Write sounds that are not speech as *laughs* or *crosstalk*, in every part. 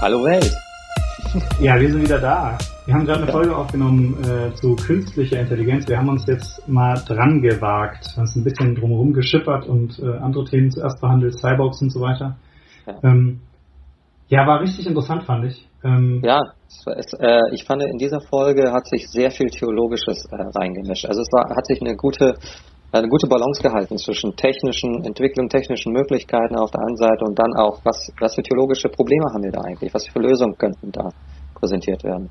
Hallo Welt. *laughs* Ja, wir sind wieder da. Wir haben gerade eine Folge aufgenommen äh, zu künstlicher Intelligenz. Wir haben uns jetzt mal dran gewagt, haben uns ein bisschen drumherum geschippert und äh, andere Themen zuerst behandelt, Cyborgs und so weiter. Ja, ähm, ja war richtig interessant, fand ich. Ähm, ja, es, äh, ich fand, in dieser Folge hat sich sehr viel Theologisches äh, reingemischt. Also es war, hat sich eine gute eine gute Balance gehalten zwischen technischen Entwicklung, technischen Möglichkeiten auf der einen Seite und dann auch, was, was für theologische Probleme haben wir da eigentlich? Was für Lösungen könnten da präsentiert werden?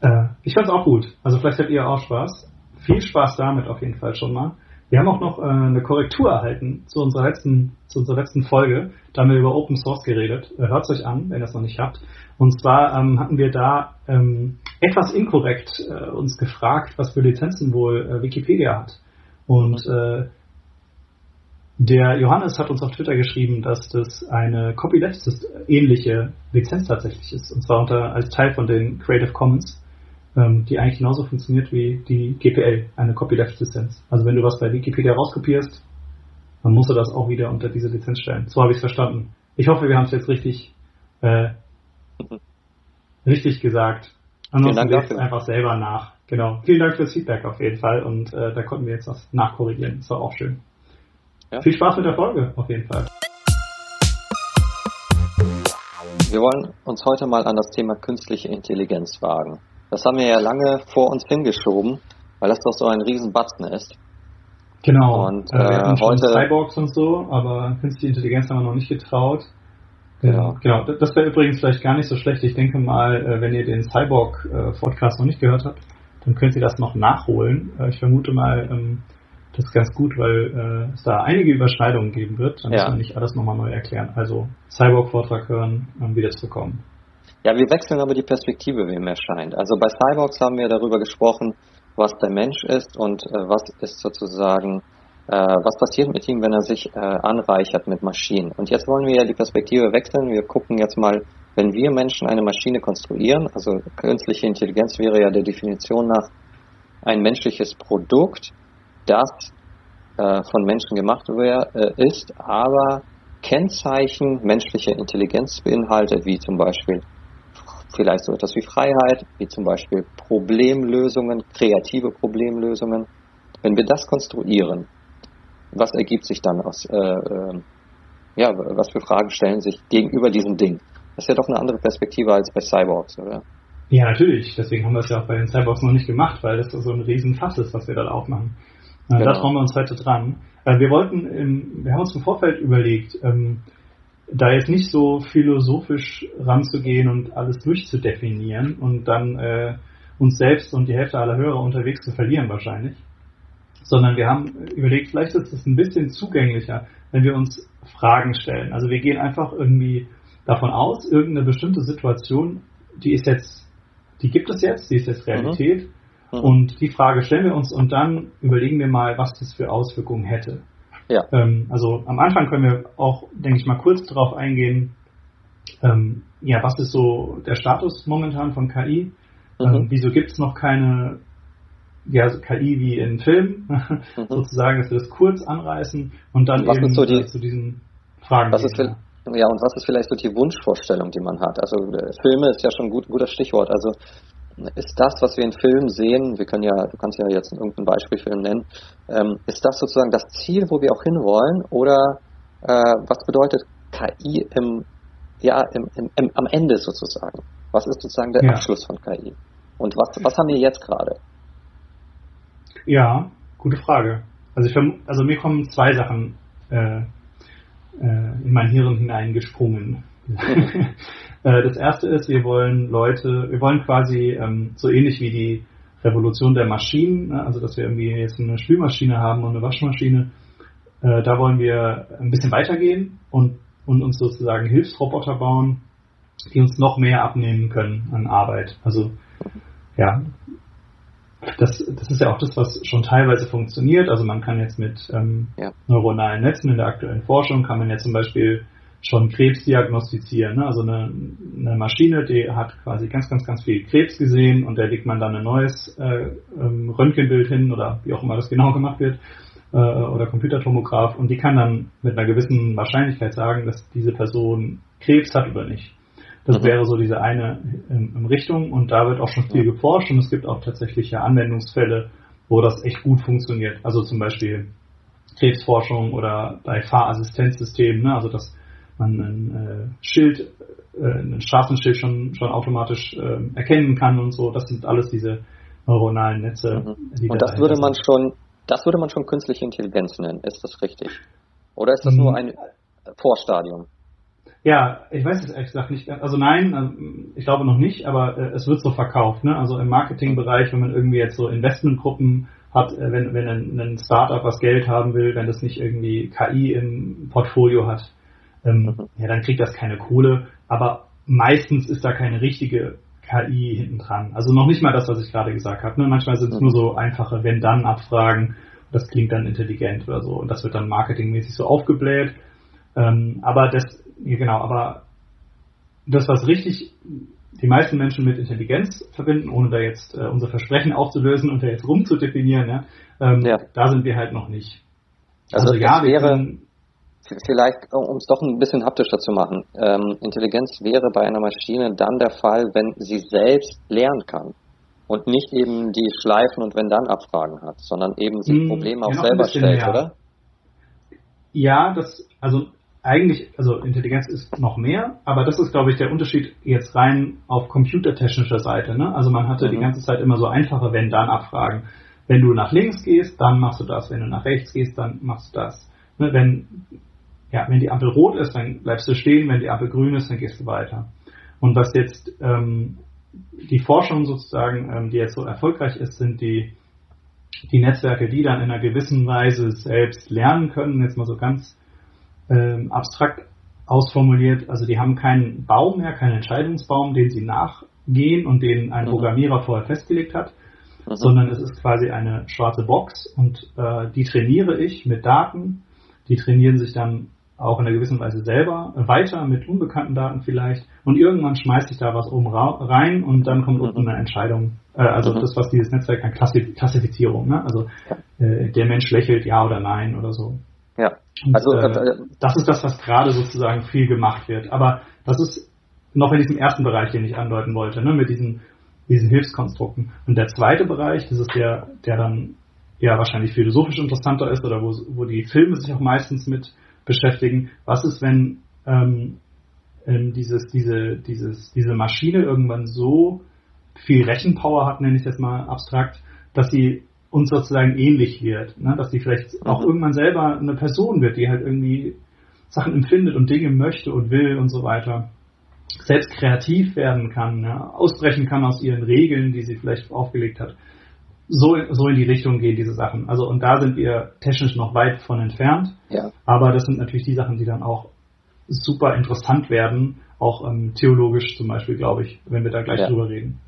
Äh, ich fand es auch gut. Also vielleicht habt ihr auch Spaß. Viel Spaß damit auf jeden Fall schon mal. Wir haben auch noch äh, eine Korrektur erhalten zu unserer letzten, zu unserer letzten Folge. Da haben wir über Open Source geredet. Äh, Hört es euch an, wenn ihr das noch nicht habt. Und zwar ähm, hatten wir da ähm, etwas inkorrekt äh, uns gefragt, was für Lizenzen wohl äh, Wikipedia hat. Und äh, der Johannes hat uns auf Twitter geschrieben, dass das eine Copyleft-ähnliche Lizenz tatsächlich ist. Und zwar unter, als Teil von den Creative Commons, ähm, die eigentlich genauso funktioniert wie die GPL, eine Copyleft-Lizenz. Also wenn du was bei Wikipedia rauskopierst, dann musst du das auch wieder unter diese Lizenz stellen. So habe ich es verstanden. Ich hoffe, wir haben es jetzt richtig, äh, richtig gesagt. Ansonsten lest einfach selber nach. Genau. Vielen Dank fürs Feedback auf jeden Fall und äh, da konnten wir jetzt was nachkorrigieren. Das war auch schön. Ja. Viel Spaß mit der Folge auf jeden Fall. Wir wollen uns heute mal an das Thema künstliche Intelligenz wagen. Das haben wir ja lange vor uns hingeschoben, weil das doch so ein Riesenbatzen ist. Genau. Und äh, wir hatten heute Cyborgs und so, aber künstliche Intelligenz haben wir noch nicht getraut. Genau. genau. Das wäre übrigens vielleicht gar nicht so schlecht. Ich denke mal, äh, wenn ihr den Cyborg-Podcast äh, noch nicht gehört habt, dann könnt ihr das noch nachholen. Äh, ich vermute mal, ähm, das ist ganz gut, weil es da einige Überschneidungen geben wird. Dann ja. müssen wir nicht alles nochmal neu erklären. Also Cyborg-Vortrag hören, um wieder zu kommen. Ja, wir wechseln aber die Perspektive, wie mir scheint. Also bei Cyborgs haben wir darüber gesprochen, was der Mensch ist und was ist sozusagen äh, was passiert mit ihm, wenn er sich äh, anreichert mit Maschinen. Und jetzt wollen wir ja die Perspektive wechseln. Wir gucken jetzt mal, wenn wir Menschen eine Maschine konstruieren, also künstliche Intelligenz wäre ja der Definition nach ein menschliches Produkt, das äh, von Menschen gemacht wär, äh, ist, aber Kennzeichen menschlicher Intelligenz beinhaltet, wie zum Beispiel vielleicht so etwas wie Freiheit, wie zum Beispiel Problemlösungen, kreative Problemlösungen. Wenn wir das konstruieren, was ergibt sich dann aus, äh, äh, ja, was für Fragen stellen sich gegenüber diesem Ding? Das ist ja doch eine andere Perspektive als bei Cyborgs, oder? Ja, natürlich. Deswegen haben wir es ja auch bei den Cyborgs noch nicht gemacht, weil das so ein Riesenfass ist, was wir dann aufmachen. Äh, genau. Da trauen wir uns heute dran. Äh, wir wollten, im, wir haben uns im Vorfeld überlegt, ähm, da jetzt nicht so philosophisch ranzugehen und alles durchzudefinieren und dann äh, uns selbst und die Hälfte aller Hörer unterwegs zu verlieren wahrscheinlich, sondern wir haben überlegt, vielleicht ist es ein bisschen zugänglicher, wenn wir uns Fragen stellen. Also wir gehen einfach irgendwie davon aus, irgendeine bestimmte Situation, die ist jetzt, die gibt es jetzt, die ist jetzt Realität. Mhm. Mhm. Und die Frage stellen wir uns und dann überlegen wir mal, was das für Auswirkungen hätte. Ja. Ähm, also am Anfang können wir auch, denke ich mal, kurz darauf eingehen, ähm, ja, was ist so der Status momentan von KI? Mhm. Ähm, wieso gibt es noch keine ja, so KI wie in Filmen, mhm. *laughs* sozusagen, dass wir das kurz anreißen und dann was eben so die, zu diesen Fragen was ist, ja, und was ist vielleicht so die Wunschvorstellung, die man hat? Also äh, Filme ist ja schon ein gut, guter Stichwort. Also ist das, was wir in Filmen sehen, wir können ja, du kannst ja jetzt irgendein Beispielfilm nennen, ähm, ist das sozusagen das Ziel, wo wir auch hinwollen? Oder äh, was bedeutet KI im, ja, im, im, im, am Ende sozusagen? Was ist sozusagen der ja. Abschluss von KI? Und was, was haben wir jetzt gerade? Ja, gute Frage. Also, ich, also mir kommen zwei Sachen äh, in mein Hirn hineingesprungen. *laughs* Äh, das erste ist, wir wollen Leute, wir wollen quasi ähm, so ähnlich wie die Revolution der Maschinen, ne, also dass wir irgendwie jetzt eine Spülmaschine haben und eine Waschmaschine, äh, da wollen wir ein bisschen weitergehen und, und uns sozusagen Hilfsroboter bauen, die uns noch mehr abnehmen können an Arbeit. Also ja, das, das ist ja auch das, was schon teilweise funktioniert. Also man kann jetzt mit ähm, ja. neuronalen Netzen in der aktuellen Forschung, kann man ja zum Beispiel schon Krebs diagnostizieren. Ne? Also eine, eine Maschine, die hat quasi ganz, ganz, ganz viel Krebs gesehen und da legt man dann ein neues äh, ähm, Röntgenbild hin oder wie auch immer das genau gemacht wird äh, oder Computertomograph und die kann dann mit einer gewissen Wahrscheinlichkeit sagen, dass diese Person Krebs hat oder nicht. Das mhm. wäre so diese eine ähm, Richtung und da wird auch schon viel geforscht und es gibt auch tatsächliche Anwendungsfälle, wo das echt gut funktioniert. Also zum Beispiel Krebsforschung oder bei Fahrassistenzsystemen, ne? also dass man ein äh, Schild, äh, ein Straßenschild schon, schon automatisch äh, erkennen kann und so. Das sind alles diese neuronalen Netze. Mhm. und das würde man schon, das würde man schon künstliche Intelligenz nennen, ist das richtig? Oder ist das mhm. nur ein Vorstadium? Ja, ich weiß es ehrlich gesagt nicht. Also nein, ähm, ich glaube noch nicht, aber äh, es wird so verkauft. Ne? Also im Marketingbereich, wenn man irgendwie jetzt so Investmentgruppen hat, äh, wenn, wenn ein, ein Startup was Geld haben will, wenn das nicht irgendwie KI im Portfolio hat, ähm, mhm. ja, dann kriegt das keine Kohle. Aber meistens ist da keine richtige KI hinten dran. Also noch nicht mal das, was ich gerade gesagt habe. Ne? Manchmal sind es mhm. nur so einfache Wenn-Dann-Abfragen. Das klingt dann intelligent oder so. Und das wird dann marketingmäßig so aufgebläht. Ähm, aber das genau, aber das, was richtig die meisten Menschen mit Intelligenz verbinden, ohne da jetzt äh, unser Versprechen aufzulösen und da jetzt rumzudefinieren, ja, ähm, ja. da sind wir halt noch nicht. Also, also ja, wäre können, vielleicht, um es doch ein bisschen haptischer zu machen, ähm, Intelligenz wäre bei einer Maschine dann der Fall, wenn sie selbst lernen kann und nicht eben die Schleifen und wenn dann Abfragen hat, sondern eben sich hm, Probleme auch selber stellt, mehr. oder? Ja, das, also eigentlich, also Intelligenz ist noch mehr, aber das ist, glaube ich, der Unterschied jetzt rein auf computertechnischer Seite. Ne? Also man hatte mhm. die ganze Zeit immer so einfache Wenn-Dann-Abfragen. Wenn du nach links gehst, dann machst du das. Wenn du nach rechts gehst, dann machst du das. Ne? Wenn, ja, wenn die Ampel rot ist, dann bleibst du stehen. Wenn die Ampel grün ist, dann gehst du weiter. Und was jetzt ähm, die Forschung sozusagen, ähm, die jetzt so erfolgreich ist, sind die, die Netzwerke, die dann in einer gewissen Weise selbst lernen können. Jetzt mal so ganz ähm, abstrakt ausformuliert, also die haben keinen Baum mehr, keinen Entscheidungsbaum, den sie nachgehen und den ein mhm. Programmierer vorher festgelegt hat, mhm. sondern es ist quasi eine schwarze Box und äh, die trainiere ich mit Daten, die trainieren sich dann auch in einer gewissen Weise selber weiter mit unbekannten Daten vielleicht und irgendwann schmeißt sich da was oben rein und dann kommt unten mhm. eine Entscheidung. Äh, also mhm. das, was dieses Netzwerk kann, Klassifizierung, ne? also äh, der Mensch lächelt ja oder nein oder so. Ja. Also äh, äh, das ist das, was gerade sozusagen viel gemacht wird. Aber das ist noch in diesem ersten Bereich, den ich andeuten wollte, ne, mit diesen, diesen Hilfskonstrukten. Und der zweite Bereich, das ist der, der dann ja wahrscheinlich philosophisch interessanter ist oder wo, wo die Filme sich auch meistens mit beschäftigen. Was ist, wenn ähm, ähm dieses, diese, dieses, diese Maschine irgendwann so viel Rechenpower hat, nenne ich es jetzt mal abstrakt, dass sie uns sozusagen ähnlich wird. Ne? Dass die vielleicht auch mhm. irgendwann selber eine Person wird, die halt irgendwie Sachen empfindet und Dinge möchte und will und so weiter. Selbst kreativ werden kann, ja? ausbrechen kann aus ihren Regeln, die sie vielleicht aufgelegt hat. So, so in die Richtung gehen diese Sachen. Also und da sind wir technisch noch weit von entfernt. Ja. Aber das sind natürlich die Sachen, die dann auch super interessant werden, auch ähm, theologisch zum Beispiel, glaube ich, wenn wir da gleich ja. drüber reden.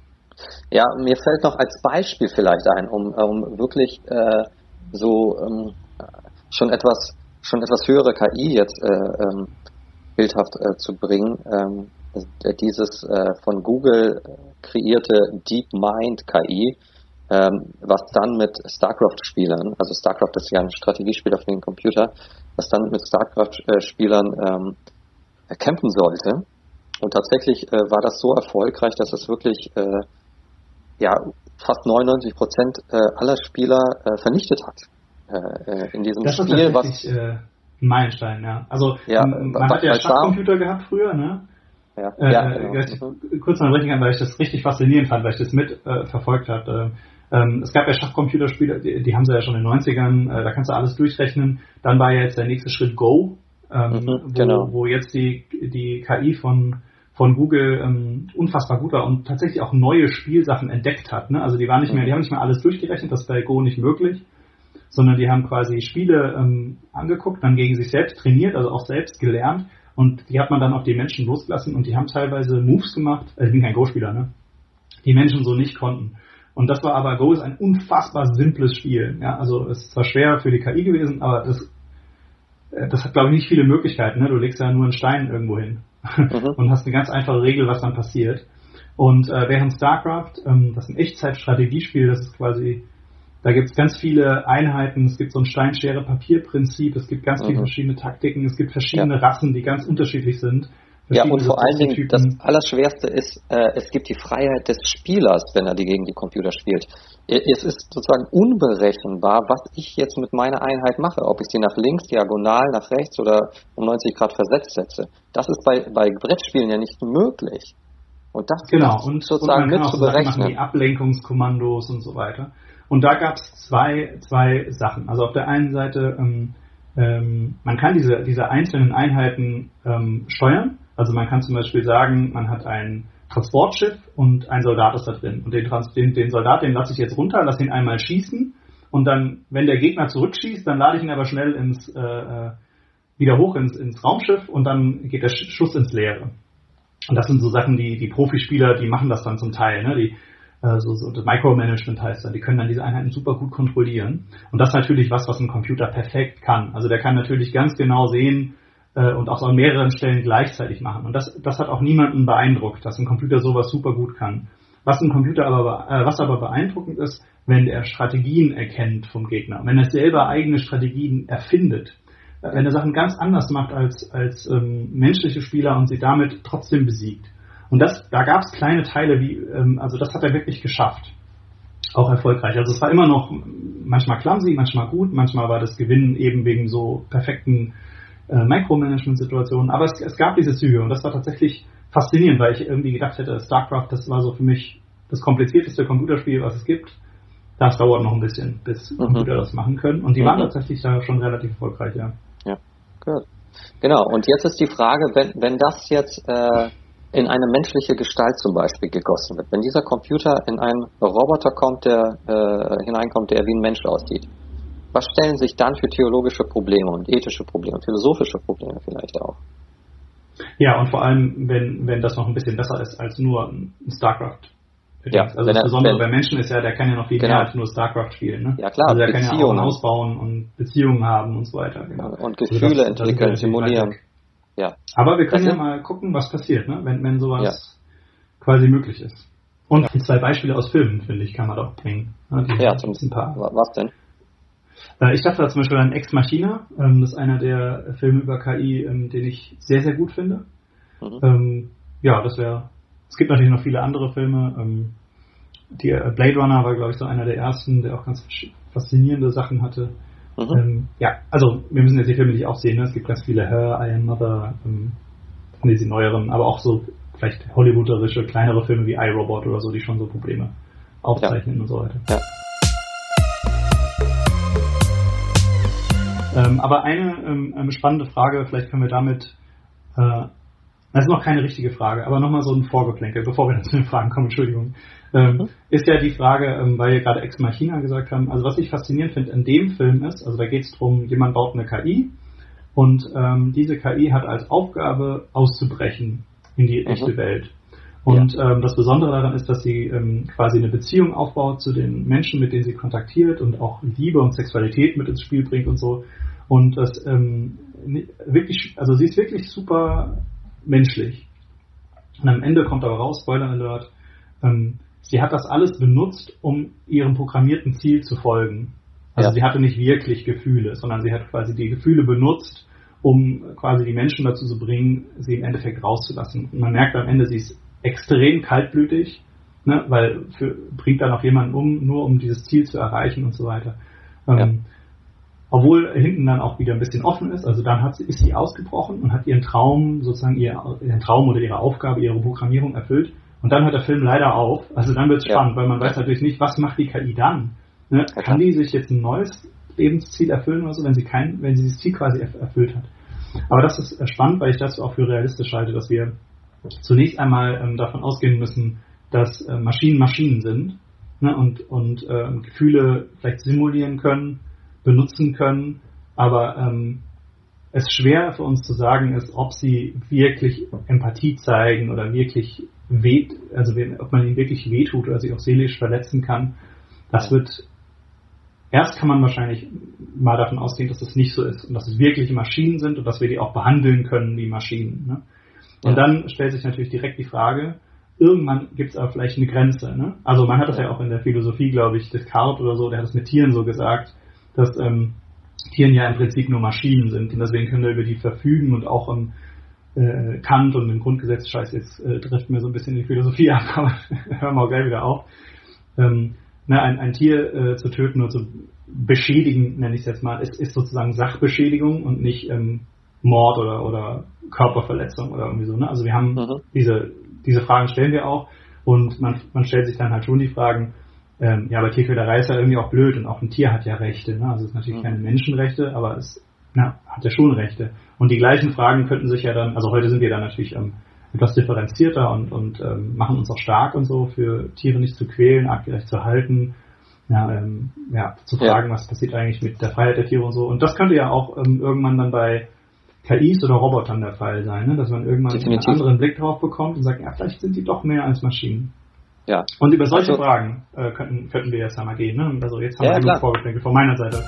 Ja, mir fällt noch als Beispiel vielleicht ein, um, um wirklich äh, so ähm, schon etwas schon etwas höhere KI jetzt äh, ähm, bildhaft äh, zu bringen. Ähm, dieses äh, von Google kreierte DeepMind KI, ähm, was dann mit StarCraft-Spielern, also StarCraft ist ja ein Strategiespiel für den Computer, was dann mit StarCraft-Spielern ähm, kämpfen sollte. Und tatsächlich äh, war das so erfolgreich, dass es wirklich äh, ja, fast 99 Prozent äh, aller Spieler äh, vernichtet hat. Äh, in diesem das Spiel, ist was äh, Meilenstein, ja. Also ja, man hat ja Schachcomputer gehabt früher, ne? Ja, äh, ja genau. Kurz noch richtig weil ich das richtig faszinierend fand, weil ich das mit äh, verfolgt habe. Ähm, es gab ja Schachcomputerspiele, die, die haben sie ja schon in den 90ern, äh, da kannst du alles durchrechnen. Dann war ja jetzt der nächste Schritt Go, ähm, mhm, wo, genau. wo jetzt die, die KI von von Google ähm, unfassbar gut war und tatsächlich auch neue Spielsachen entdeckt hat. Ne? Also die waren nicht mehr, die haben nicht mehr alles durchgerechnet, das ist bei Go nicht möglich, sondern die haben quasi Spiele ähm, angeguckt, dann gegen sich selbst trainiert, also auch selbst gelernt und die hat man dann auf die Menschen losgelassen und die haben teilweise Moves gemacht, äh, ich bin kein Go-Spieler, ne? Die Menschen so nicht konnten. Und das war aber Go ist ein unfassbar simples Spiel. Ja? Also es ist zwar schwer für die KI gewesen, aber das, äh, das hat glaube ich nicht viele Möglichkeiten. Ne? Du legst ja nur einen Stein irgendwo hin mhm. *laughs* und hast eine ganz einfache Regel, was dann passiert. Und äh, während StarCraft, ähm, das ist ein Echtzeitstrategiespiel, das ist quasi, da gibt es ganz viele Einheiten, es gibt so ein Steinschere-Papier-Prinzip, es gibt ganz mhm. viele verschiedene Taktiken, es gibt verschiedene ja. Rassen, die ganz unterschiedlich sind. Ja, und vor allen Dingen, das Allerschwerste ist, äh, es gibt die Freiheit des Spielers, wenn er die gegen die Computer spielt. Es ist sozusagen unberechenbar, was ich jetzt mit meiner Einheit mache, ob ich sie nach links, diagonal, nach rechts oder um 90 Grad versetzt setze. Das ist bei, bei Brettspielen ja nicht möglich. Und das genau, und sozusagen und man mit zu berechnen. die Ablenkungskommandos und so weiter. Und da gab es zwei, zwei Sachen. Also auf der einen Seite, ähm, ähm, man kann diese, diese einzelnen Einheiten ähm, steuern also man kann zum Beispiel sagen, man hat ein Transportschiff und ein Soldat ist da drin. Und den, Trans den, den Soldat, den lasse ich jetzt runter, lasse ihn einmal schießen und dann, wenn der Gegner zurückschießt, dann lade ich ihn aber schnell ins, äh, äh, wieder hoch ins, ins Raumschiff und dann geht der Schuss ins Leere. Und das sind so Sachen, die die Profispieler, die machen das dann zum Teil. Ne? Die, äh, so, so das Micromanagement heißt dann, die können dann diese Einheiten super gut kontrollieren. Und das ist natürlich was, was ein Computer perfekt kann. Also der kann natürlich ganz genau sehen, äh, und auch so an mehreren Stellen gleichzeitig machen. Und das, das hat auch niemanden beeindruckt, dass ein Computer sowas super gut kann. Was ein Computer aber, äh, was aber beeindruckend ist, wenn er Strategien erkennt vom Gegner, wenn er selber eigene Strategien erfindet, äh, wenn er Sachen ganz anders macht als, als ähm, menschliche Spieler und sie damit trotzdem besiegt. Und das, da gab es kleine Teile, wie, ähm, also das hat er wirklich geschafft. Auch erfolgreich. Also es war immer noch manchmal clumsy, manchmal gut, manchmal war das Gewinnen eben wegen so perfekten äh, Micromanagement-Situationen. Aber es, es, gab diese Züge und das war tatsächlich faszinierend, weil ich irgendwie gedacht hätte, StarCraft, das war so für mich das komplizierteste Computerspiel, was es gibt. Das dauert noch ein bisschen, bis mhm. Computer das machen können. Und die mhm. waren tatsächlich da schon relativ erfolgreich, ja. Ja, gut. Genau, und jetzt ist die Frage, wenn, wenn das jetzt äh, in eine menschliche Gestalt zum Beispiel gegossen wird, wenn dieser Computer in einen Roboter kommt, der äh, hineinkommt, der wie ein Mensch aussieht, was stellen sich dann für theologische Probleme und ethische Probleme, philosophische Probleme vielleicht auch? Ja, und vor allem, wenn, wenn das noch ein bisschen besser ist als nur ein StarCraft. Ja, also das Besondere wenn, bei Menschen ist ja, der kann ja noch viel genau. mehr als nur StarCraft spielen. Ne? Ja klar, also der Beziehungen. kann ja auch ausbauen und Beziehungen haben und so weiter. Genau. Und also Gefühle also das, entwickeln, das simulieren. Ja. Aber wir können das ja mal gucken, was passiert, ne? wenn, wenn sowas ja. quasi möglich ist. Und zwei Beispiele aus Filmen, finde ich, kann man doch bringen. Ne? ja, zum ein paar. Was denn? Äh, ich dachte da zum Beispiel an Ex Machina. Ähm, das ist einer der Filme über KI, ähm, den ich sehr, sehr gut finde. Mhm. Ähm, ja, das wäre. Es gibt natürlich noch viele andere Filme. die äh, Blade Runner war, glaube ich, so einer der ersten, der auch ganz faszinierende Sachen hatte. Mhm. ja, also wir müssen jetzt die Filme nicht auch sehen. Ne? Es gibt ganz viele Her, I Am Mother, ähm, diese neueren, aber auch so vielleicht hollywooderische, kleinere Filme wie iRobot oder so, die schon so Probleme aufzeichnen ja. und so weiter. Ja. Ähm, aber eine ähm, ähm, spannende Frage, vielleicht können wir damit, äh, das ist noch keine richtige Frage, aber nochmal so ein Vorgeplänkel, bevor wir *laughs* zu den Fragen kommen, Entschuldigung, ähm, mhm. ist ja die Frage, ähm, weil wir gerade Ex Machina gesagt haben, also was ich faszinierend finde in dem Film ist, also da geht es darum, jemand baut eine KI und ähm, diese KI hat als Aufgabe auszubrechen in die echte mhm. Welt. Und ja. ähm, das Besondere daran ist, dass sie ähm, quasi eine Beziehung aufbaut zu den Menschen, mit denen sie kontaktiert und auch Liebe und Sexualität mit ins Spiel bringt und so. Und das ähm, wirklich, also sie ist wirklich super menschlich. Und am Ende kommt aber raus, Spoiler Alert, ähm, sie hat das alles benutzt, um ihrem programmierten Ziel zu folgen. Also ja. sie hatte nicht wirklich Gefühle, sondern sie hat quasi die Gefühle benutzt, um quasi die Menschen dazu zu bringen, sie im Endeffekt rauszulassen. Und man merkt am Ende, sie ist extrem kaltblütig, ne, weil für, bringt dann auch jemanden um, nur um dieses Ziel zu erreichen und so weiter. Ähm, ja. Obwohl hinten dann auch wieder ein bisschen offen ist, also dann hat sie, ist sie ausgebrochen und hat ihren Traum, sozusagen ihr, ihren Traum oder ihre Aufgabe, ihre Programmierung erfüllt. Und dann hört der Film leider auf. Also dann wird es ja. spannend, weil man weiß natürlich nicht, was macht die KI dann? Ne? Kann die sich jetzt ein neues Lebensziel erfüllen oder so, wenn sie kein, wenn sie dieses Ziel quasi erfüllt hat? Aber das ist äh, spannend, weil ich das auch für realistisch halte, dass wir zunächst einmal ähm, davon ausgehen müssen, dass äh, Maschinen Maschinen sind ne, und, und äh, Gefühle vielleicht simulieren können, benutzen können, aber ähm, es schwer für uns zu sagen ist, ob sie wirklich Empathie zeigen oder wirklich weh, also ob man ihnen wirklich wehtut oder sie auch seelisch verletzen kann. Das wird erst kann man wahrscheinlich mal davon ausgehen, dass das nicht so ist und dass es wirklich Maschinen sind und dass wir die auch behandeln können wie Maschinen. Ne? Und ja. dann stellt sich natürlich direkt die Frage, irgendwann gibt es aber vielleicht eine Grenze. Ne? Also man hat das ja auch in der Philosophie, glaube ich, Descartes oder so, der hat es mit Tieren so gesagt, dass ähm, Tieren ja im Prinzip nur Maschinen sind und deswegen können wir über die verfügen und auch ähm, äh, Kant und dem Grundgesetz, scheiße, jetzt äh, trifft mir so ein bisschen die Philosophie *laughs* ab, aber hören wir auch gleich wieder auf. Ähm, na, ein, ein Tier äh, zu töten und zu beschädigen, nenne ich es jetzt mal, ist, ist sozusagen Sachbeschädigung und nicht ähm, Mord oder, oder Körperverletzung oder irgendwie so. Ne? Also wir haben mhm. diese, diese Fragen stellen wir auch und man, man stellt sich dann halt schon die Fragen, ähm, ja, aber Tierquälerei ist ja irgendwie auch blöd und auch ein Tier hat ja Rechte. Ne? Also es ist natürlich mhm. keine Menschenrechte, aber es na, hat ja schon Rechte. Und die gleichen Fragen könnten sich ja dann, also heute sind wir dann natürlich ähm, etwas differenzierter und, und ähm, machen uns auch stark und so, für Tiere nicht zu quälen, artgerecht zu halten, ja, ähm, ja, zu fragen, ja. was passiert eigentlich mit der Freiheit der Tiere und so. Und das könnte ja auch ähm, irgendwann dann bei KIs oder Robotern der Fall sein, ne? dass man irgendwann Definitiv. einen anderen Blick drauf bekommt und sagt, ja, vielleicht sind die doch mehr als Maschinen. Ja. Und über solche also, Fragen äh, könnten, könnten wir jetzt einmal gehen. Ne? Also jetzt haben ja, wir genug vorgeschlägt von meiner Seite.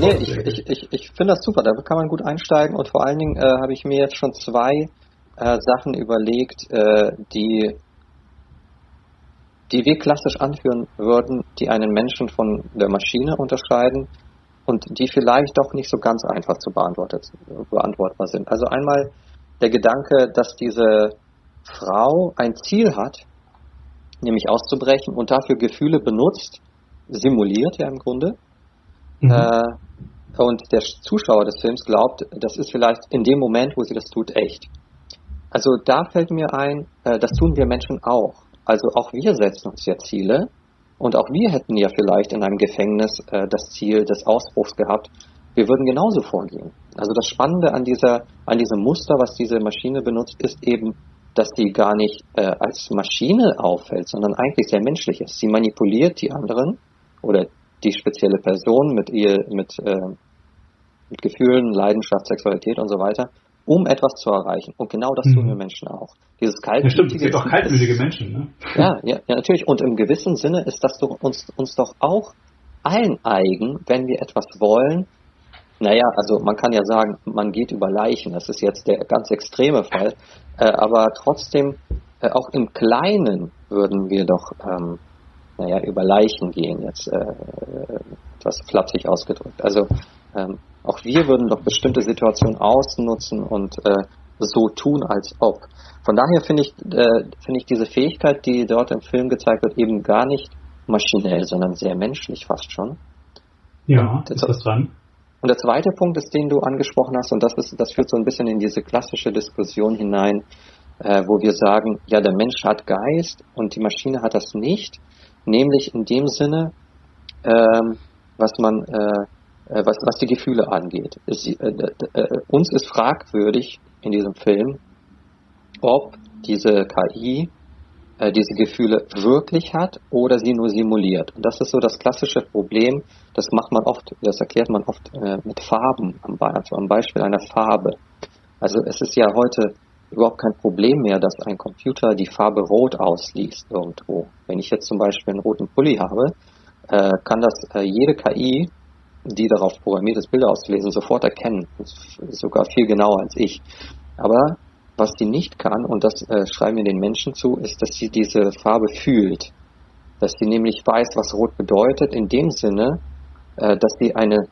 Nee, ich, ich, ich, ich finde das super, da kann man gut einsteigen und vor allen Dingen äh, habe ich mir jetzt schon zwei äh, Sachen überlegt, äh, die, die wir klassisch anführen würden, die einen Menschen von der Maschine unterscheiden und die vielleicht doch nicht so ganz einfach zu beantwortbar sind. Also einmal der Gedanke, dass diese Frau ein Ziel hat, nämlich auszubrechen und dafür Gefühle benutzt, simuliert ja im Grunde. Mhm. Äh, und der Zuschauer des Films glaubt, das ist vielleicht in dem Moment, wo sie das tut, echt. Also da fällt mir ein, äh, das tun wir Menschen auch. Also auch wir setzen uns ja Ziele und auch wir hätten ja vielleicht in einem Gefängnis äh, das Ziel des Ausbruchs gehabt. Wir würden genauso vorgehen. Also das Spannende an dieser, an diesem Muster, was diese Maschine benutzt, ist eben, dass die gar nicht äh, als Maschine auffällt, sondern eigentlich sehr menschlich ist. Sie manipuliert die anderen oder die spezielle Person mit ihr, mit, äh, mit Gefühlen, Leidenschaft, Sexualität und so weiter, um etwas zu erreichen. Und genau das tun wir mhm. Menschen auch. Dieses kaltblütige. Ja, stimmt, es gibt auch kaltblütige Menschen, ne? Ja, ja, ja, natürlich. Und im gewissen Sinne ist das doch uns, uns doch auch allen eigen, wenn wir etwas wollen. Naja, also man kann ja sagen, man geht über Leichen. Das ist jetzt der ganz extreme Fall. Äh, aber trotzdem, äh, auch im Kleinen würden wir doch ähm, naja, über Leichen gehen, jetzt äh, etwas flapsig ausgedrückt. Also ähm, auch wir würden doch bestimmte Situationen ausnutzen und äh, so tun, als ob. Von daher finde ich, äh, finde ich diese Fähigkeit, die dort im Film gezeigt wird, eben gar nicht maschinell, sondern sehr menschlich fast schon. Ja, ist das dran. Und der zweite Punkt ist, den du angesprochen hast, und das, ist, das führt so ein bisschen in diese klassische Diskussion hinein, äh, wo wir sagen, ja, der Mensch hat Geist und die Maschine hat das nicht nämlich in dem Sinne, ähm, was man, äh was, was die Gefühle angeht. Es, äh, äh, uns ist fragwürdig in diesem Film, ob diese KI äh, diese Gefühle wirklich hat oder sie nur simuliert. Und das ist so das klassische Problem, das macht man oft, das erklärt man oft äh, mit Farben, am, also am Beispiel einer Farbe. Also es ist ja heute überhaupt kein Problem mehr, dass ein Computer die Farbe Rot ausliest irgendwo. Wenn ich jetzt zum Beispiel einen roten Pulli habe, äh, kann das äh, jede KI, die darauf programmiert ist, Bilder auszulesen, sofort erkennen. Sogar viel genauer als ich. Aber was sie nicht kann, und das äh, schreiben wir den Menschen zu, ist, dass sie diese Farbe fühlt. Dass sie nämlich weiß, was Rot bedeutet, in dem Sinne, äh, dass sie eine,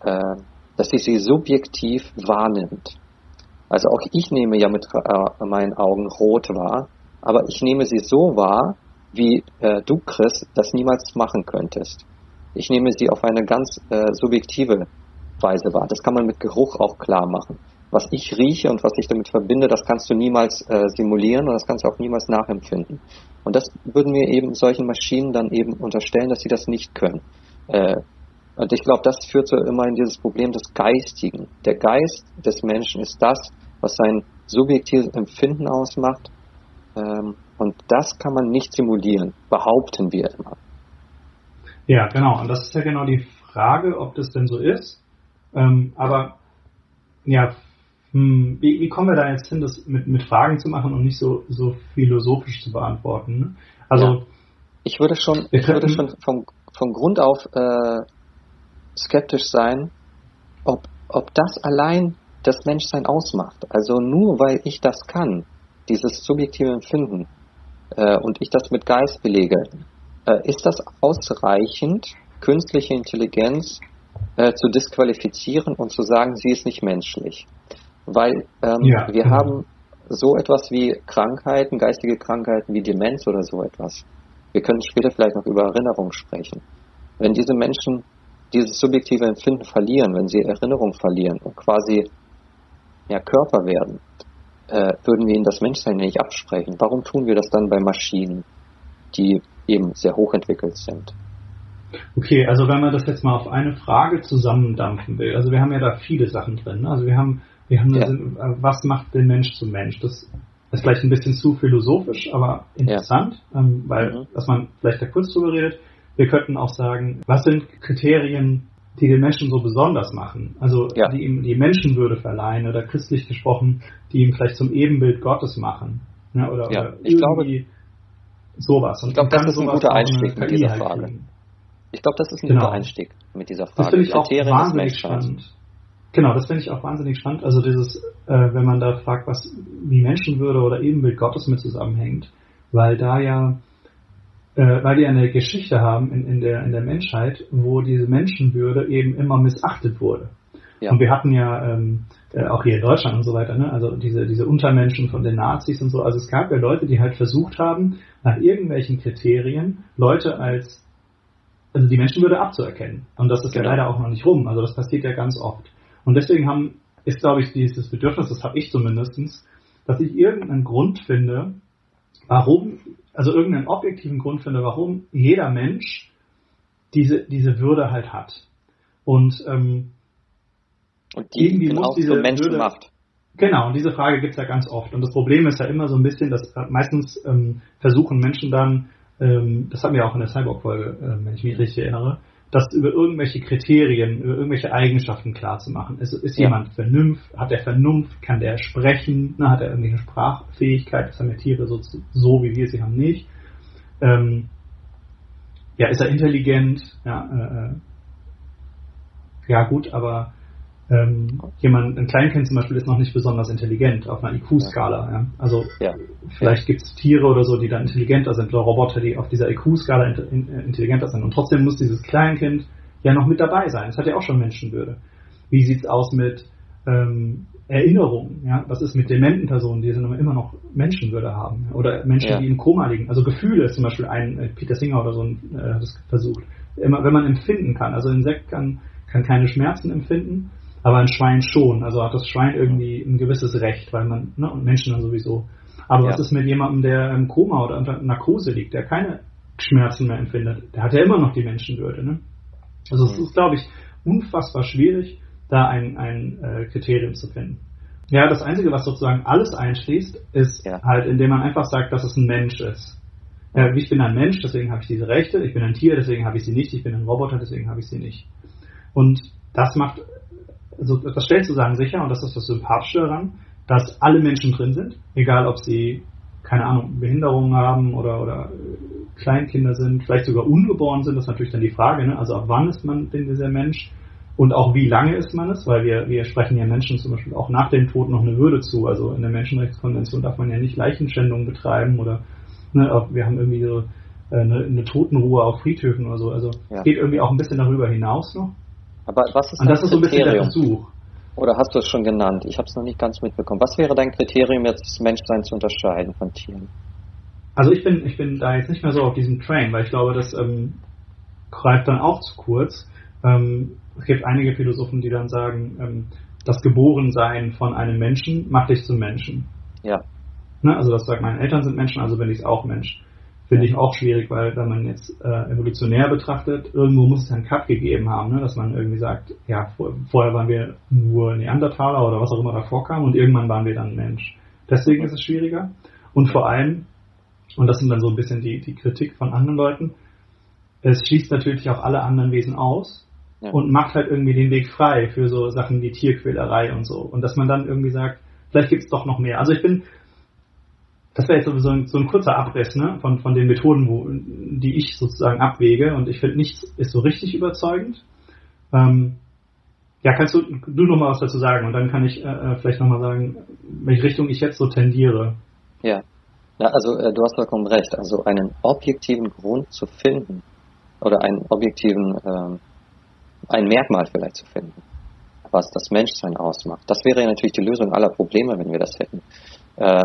äh, dass sie sie subjektiv wahrnimmt. Also auch ich nehme ja mit äh, meinen Augen rot wahr, aber ich nehme sie so wahr, wie äh, du, Chris, das niemals machen könntest. Ich nehme sie auf eine ganz äh, subjektive Weise wahr. Das kann man mit Geruch auch klar machen. Was ich rieche und was ich damit verbinde, das kannst du niemals äh, simulieren und das kannst du auch niemals nachempfinden. Und das würden wir eben solchen Maschinen dann eben unterstellen, dass sie das nicht können. Äh, und ich glaube, das führt so immer in dieses Problem des Geistigen. Der Geist des Menschen ist das, was sein subjektives Empfinden ausmacht. Ähm, und das kann man nicht simulieren, behaupten wir immer. Ja, genau. Und das ist ja genau die Frage, ob das denn so ist. Ähm, aber ja, hm, wie, wie, kommen wir da jetzt hin, das mit, mit Fragen zu machen und nicht so, so philosophisch zu beantworten? Ne? Also ja. ich würde schon, ich würde schon vom, vom Grund auf äh, skeptisch sein, ob, ob das allein das Menschsein ausmacht. Also nur weil ich das kann, dieses subjektive Empfinden, äh, und ich das mit Geist belege, ist das ausreichend, künstliche Intelligenz äh, zu disqualifizieren und zu sagen, sie ist nicht menschlich. Weil ähm, ja, wir genau. haben so etwas wie Krankheiten, geistige Krankheiten wie Demenz oder so etwas. Wir können später vielleicht noch über Erinnerung sprechen. Wenn diese Menschen dieses subjektive Empfinden verlieren, wenn sie Erinnerung verlieren und quasi ja, Körper werden, äh, würden wir ihnen das Menschsein nicht absprechen. Warum tun wir das dann bei Maschinen, die eben sehr hochentwickelt sind? Okay, also wenn man das jetzt mal auf eine Frage zusammendampfen will, also wir haben ja da viele Sachen drin. Ne? Also wir haben, wir haben ja. Sinn, äh, was macht den Mensch zum Mensch? Das ist vielleicht ein bisschen zu philosophisch, aber interessant, ja. ähm, weil, mhm. dass man vielleicht da kurz drüber redet. Wir könnten auch sagen, was sind Kriterien, die den Menschen so besonders machen? Also ja. die ihm die Menschenwürde verleihen oder christlich gesprochen, die ihm vielleicht zum Ebenbild Gottes machen. Ne? Oder, ja, oder ich glaube, sowas. Und ich glaube, das ist ein guter Einstieg mit dieser Frage. Halt ich glaube, das ist ein genau. guter Einstieg mit dieser Frage. Das finde ich auch wahnsinnig spannend. Genau, das finde ich auch wahnsinnig spannend. Also dieses, äh, wenn man da fragt, was wie Menschenwürde oder Ebenbild Gottes mit zusammenhängt, weil da ja, äh, weil wir eine Geschichte haben in, in, der, in der Menschheit, wo diese Menschenwürde eben immer missachtet wurde. Ja. Und wir hatten ja ähm, äh, auch hier in Deutschland und so weiter, ne? also diese, diese Untermenschen von den Nazis und so. Also es gab ja Leute, die halt versucht haben, nach irgendwelchen Kriterien Leute als also die Menschenwürde abzuerkennen. Und das ist genau. ja leider auch noch nicht rum. Also das passiert ja ganz oft. Und deswegen haben, ist, glaube ich, dieses Bedürfnis, das habe ich zumindestens, dass ich irgendeinen Grund finde, warum, also irgendeinen objektiven Grund finde, warum jeder Mensch diese, diese Würde halt hat. Und, ähm, und die irgendwie muss diese Menschen Würde, macht. Genau, und diese Frage gibt es ja ganz oft. Und das Problem ist ja immer so ein bisschen, dass äh, meistens ähm, versuchen Menschen dann, ähm, das hatten wir auch in der Cyborg-Folge, äh, wenn ich mich richtig erinnere, das über irgendwelche Kriterien, über irgendwelche Eigenschaften klarzumachen. Ist, ist ja. jemand Vernunft, hat er Vernunft, kann der sprechen, ne, hat er irgendeine Sprachfähigkeit, das haben ja Tiere so, so wie wir sie haben nicht. Ähm, ja, ist er intelligent, ja, äh, äh ja gut, aber ähm, jemand, ein Kleinkind zum Beispiel ist noch nicht besonders intelligent auf einer IQ-Skala. Ja. Also ja. vielleicht gibt es Tiere oder so, die da intelligenter sind oder Roboter, die auf dieser IQ-Skala intelligenter sind. Und trotzdem muss dieses Kleinkind ja noch mit dabei sein. Es hat ja auch schon Menschenwürde. Wie sieht es aus mit ähm, Erinnerungen? Ja? Was ist mit dementen Personen, die immer noch Menschenwürde haben? Oder Menschen, ja. die im Koma liegen? Also Gefühle ist zum Beispiel ein, äh, Peter Singer oder so äh, hat es versucht. Immer, wenn man empfinden kann. Also ein Insekt kann, kann keine Schmerzen empfinden aber ein Schwein schon. Also hat das Schwein irgendwie ein gewisses Recht, weil man, ne, und Menschen dann sowieso. Aber ja. was ist mit jemandem, der im Koma oder unter Narkose liegt, der keine Schmerzen mehr empfindet? Der hat ja immer noch die Menschenwürde, ne? Also es ist, glaube ich, unfassbar schwierig, da ein, ein äh, Kriterium zu finden. Ja, das Einzige, was sozusagen alles einschließt, ist ja. halt, indem man einfach sagt, dass es ein Mensch ist. Äh, ich bin ein Mensch, deswegen habe ich diese Rechte. Ich bin ein Tier, deswegen habe ich sie nicht. Ich bin ein Roboter, deswegen habe ich sie nicht. Und das macht also das stellt sozusagen sicher, und das ist das Sympathische daran, dass alle Menschen drin sind, egal ob sie, keine Ahnung, Behinderungen haben oder, oder äh, Kleinkinder sind, vielleicht sogar ungeboren sind, das ist natürlich dann die Frage, ne? also ab wann ist man denn dieser Mensch und auch wie lange ist man es, weil wir, wir sprechen ja Menschen zum Beispiel auch nach dem Tod noch eine Würde zu, also in der Menschenrechtskonvention darf man ja nicht Leichenschändung betreiben oder ne, wir haben irgendwie so äh, eine, eine Totenruhe auf Friedhöfen oder so, also ja. es geht irgendwie auch ein bisschen darüber hinaus noch. Aber was ist Und das ist so ein bisschen der Versuch. Oder hast du es schon genannt? Ich habe es noch nicht ganz mitbekommen. Was wäre dein Kriterium, jetzt das Menschsein zu unterscheiden von Tieren? Also ich bin, ich bin da jetzt nicht mehr so auf diesem Train, weil ich glaube, das ähm, greift dann auch zu kurz. Ähm, es gibt einige Philosophen, die dann sagen, ähm, das Geborensein von einem Menschen macht dich zum Menschen. Ja. Ne? Also das sagt, meine Eltern sind Menschen, also bin ich auch Mensch. Finde ich auch schwierig, weil wenn man jetzt äh, evolutionär betrachtet, irgendwo muss es einen Cut gegeben haben, ne? dass man irgendwie sagt, ja, vor, vorher waren wir nur Neandertaler oder was auch immer davor kam und irgendwann waren wir dann Mensch. Deswegen ist es schwieriger. Und vor allem, und das sind dann so ein bisschen die, die Kritik von anderen Leuten, es schließt natürlich auch alle anderen Wesen aus ja. und macht halt irgendwie den Weg frei für so Sachen wie Tierquälerei und so. Und dass man dann irgendwie sagt, vielleicht gibt es doch noch mehr. Also ich bin das wäre jetzt sowieso ein, so ein kurzer Abriss ne, von, von den Methoden, wo, die ich sozusagen abwäge. Und ich finde, nichts ist so richtig überzeugend. Ähm, ja, kannst du, du noch mal was dazu sagen und dann kann ich äh, äh vielleicht noch mal sagen, welche Richtung ich jetzt so tendiere. Ja, ja also äh, du hast vollkommen recht. Also einen objektiven Grund zu finden oder einen objektiven, ähm, ein Merkmal vielleicht zu finden, was das Menschsein ausmacht. Das wäre ja natürlich die Lösung aller Probleme, wenn wir das hätten. Äh,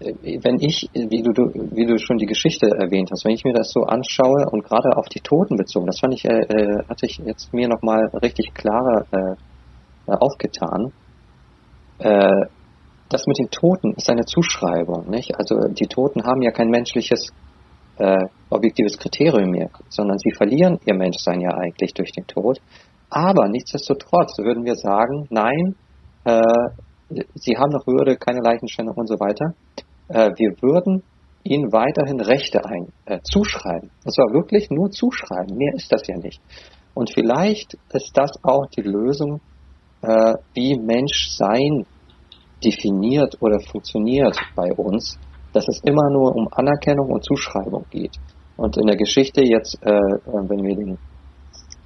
wenn ich, wie du, wie du schon die Geschichte erwähnt hast, wenn ich mir das so anschaue und gerade auf die Toten bezogen, das fand ich, äh, äh hatte ich jetzt mir nochmal richtig klarer äh, äh, aufgetan. Äh, das mit den Toten ist eine Zuschreibung, nicht? Also die Toten haben ja kein menschliches äh, objektives Kriterium mehr, sondern sie verlieren ihr Menschsein ja eigentlich durch den Tod. Aber nichtsdestotrotz würden wir sagen, nein, äh, sie haben noch Würde, keine Leichenstellung und so weiter. Äh, wir würden ihnen weiterhin Rechte ein, äh, zuschreiben. Und zwar wirklich nur zuschreiben. Mehr ist das ja nicht. Und vielleicht ist das auch die Lösung, äh, wie Menschsein definiert oder funktioniert bei uns, dass es immer nur um Anerkennung und Zuschreibung geht. Und in der Geschichte jetzt, äh, wenn wir den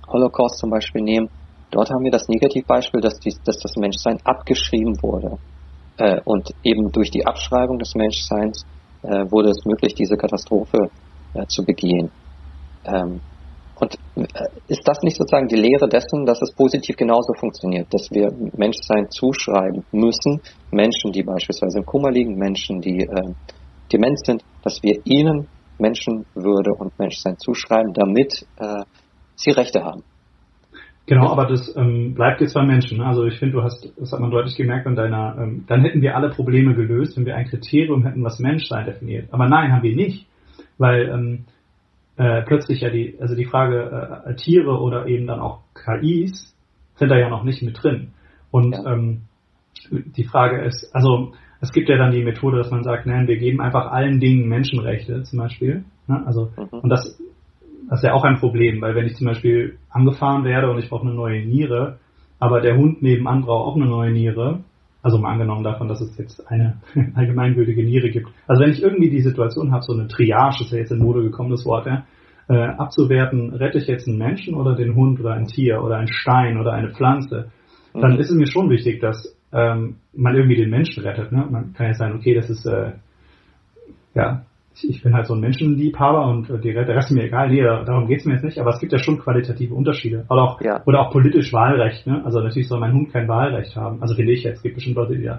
Holocaust zum Beispiel nehmen, dort haben wir das Negativbeispiel, dass, die, dass das Menschsein abgeschrieben wurde. Äh, und eben durch die Abschreibung des Menschseins äh, wurde es möglich, diese Katastrophe äh, zu begehen. Ähm, und äh, ist das nicht sozusagen die Lehre dessen, dass es positiv genauso funktioniert, dass wir Menschsein zuschreiben müssen, Menschen, die beispielsweise im Kummer liegen, Menschen, die äh, dement sind, dass wir ihnen Menschenwürde und Menschsein zuschreiben, damit äh, sie Rechte haben. Genau, aber das ähm, bleibt jetzt bei Menschen. Also ich finde, du hast, das hat man deutlich gemerkt an deiner, ähm, dann hätten wir alle Probleme gelöst, wenn wir ein Kriterium hätten, was Menschsein definiert. Aber nein, haben wir nicht, weil ähm, äh, plötzlich ja die, also die Frage äh, Tiere oder eben dann auch KIs sind da ja noch nicht mit drin. Und ja. ähm, die Frage ist, also es gibt ja dann die Methode, dass man sagt, nein, wir geben einfach allen Dingen Menschenrechte zum Beispiel. Ne? Also mhm. und das das ist ja auch ein Problem, weil wenn ich zum Beispiel angefahren werde und ich brauche eine neue Niere, aber der Hund nebenan braucht auch eine neue Niere, also mal angenommen davon, dass es jetzt eine *laughs* allgemeingültige Niere gibt. Also wenn ich irgendwie die Situation habe, so eine Triage, ist ja jetzt in Mode gekommen, das Wort, ja, äh, abzuwerten, rette ich jetzt einen Menschen oder den Hund oder ein Tier oder ein Stein oder eine Pflanze, dann mhm. ist es mir schon wichtig, dass ähm, man irgendwie den Menschen rettet. Ne? Man kann ja sagen, okay, das ist äh, ja ich bin halt so ein Menschenliebhaber und äh, der Rest ist mir egal, nee, darum geht's mir jetzt nicht, aber es gibt ja schon qualitative Unterschiede. Oder auch, ja. oder auch politisch Wahlrecht, ne? Also natürlich soll mein Hund kein Wahlrecht haben. Also finde ich jetzt, es gibt bestimmt Leute, die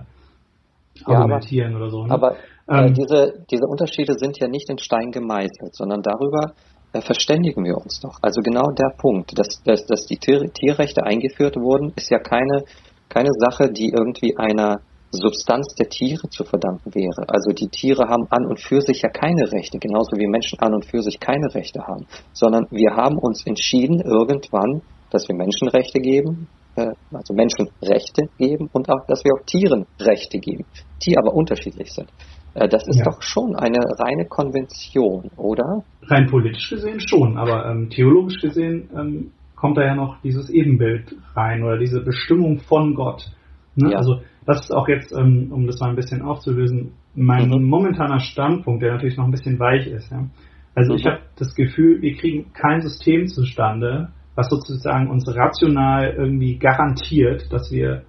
argumentieren ja, aber, oder so. Ne? Aber äh, ähm, diese, diese Unterschiede sind ja nicht in Stein gemeißelt, sondern darüber äh, verständigen wir uns doch. Also genau der Punkt, dass, dass, dass die Tierrechte eingeführt wurden, ist ja keine, keine Sache, die irgendwie einer Substanz der Tiere zu verdanken wäre. Also die Tiere haben an und für sich ja keine Rechte, genauso wie Menschen an und für sich keine Rechte haben, sondern wir haben uns entschieden irgendwann, dass wir Menschenrechte geben, äh, also Menschenrechte geben und auch, dass wir auch Tieren Rechte geben, die aber unterschiedlich sind. Äh, das ist ja. doch schon eine reine Konvention, oder? Rein politisch gesehen schon, aber ähm, theologisch gesehen ähm, kommt da ja noch dieses Ebenbild rein oder diese Bestimmung von Gott. Ne? Ja. Also das ist auch jetzt, ähm, um das mal ein bisschen aufzulösen, mein mhm. momentaner Standpunkt, der natürlich noch ein bisschen weich ist. Ja? Also mhm. ich habe das Gefühl, wir kriegen kein System zustande, was sozusagen uns rational irgendwie garantiert, dass wir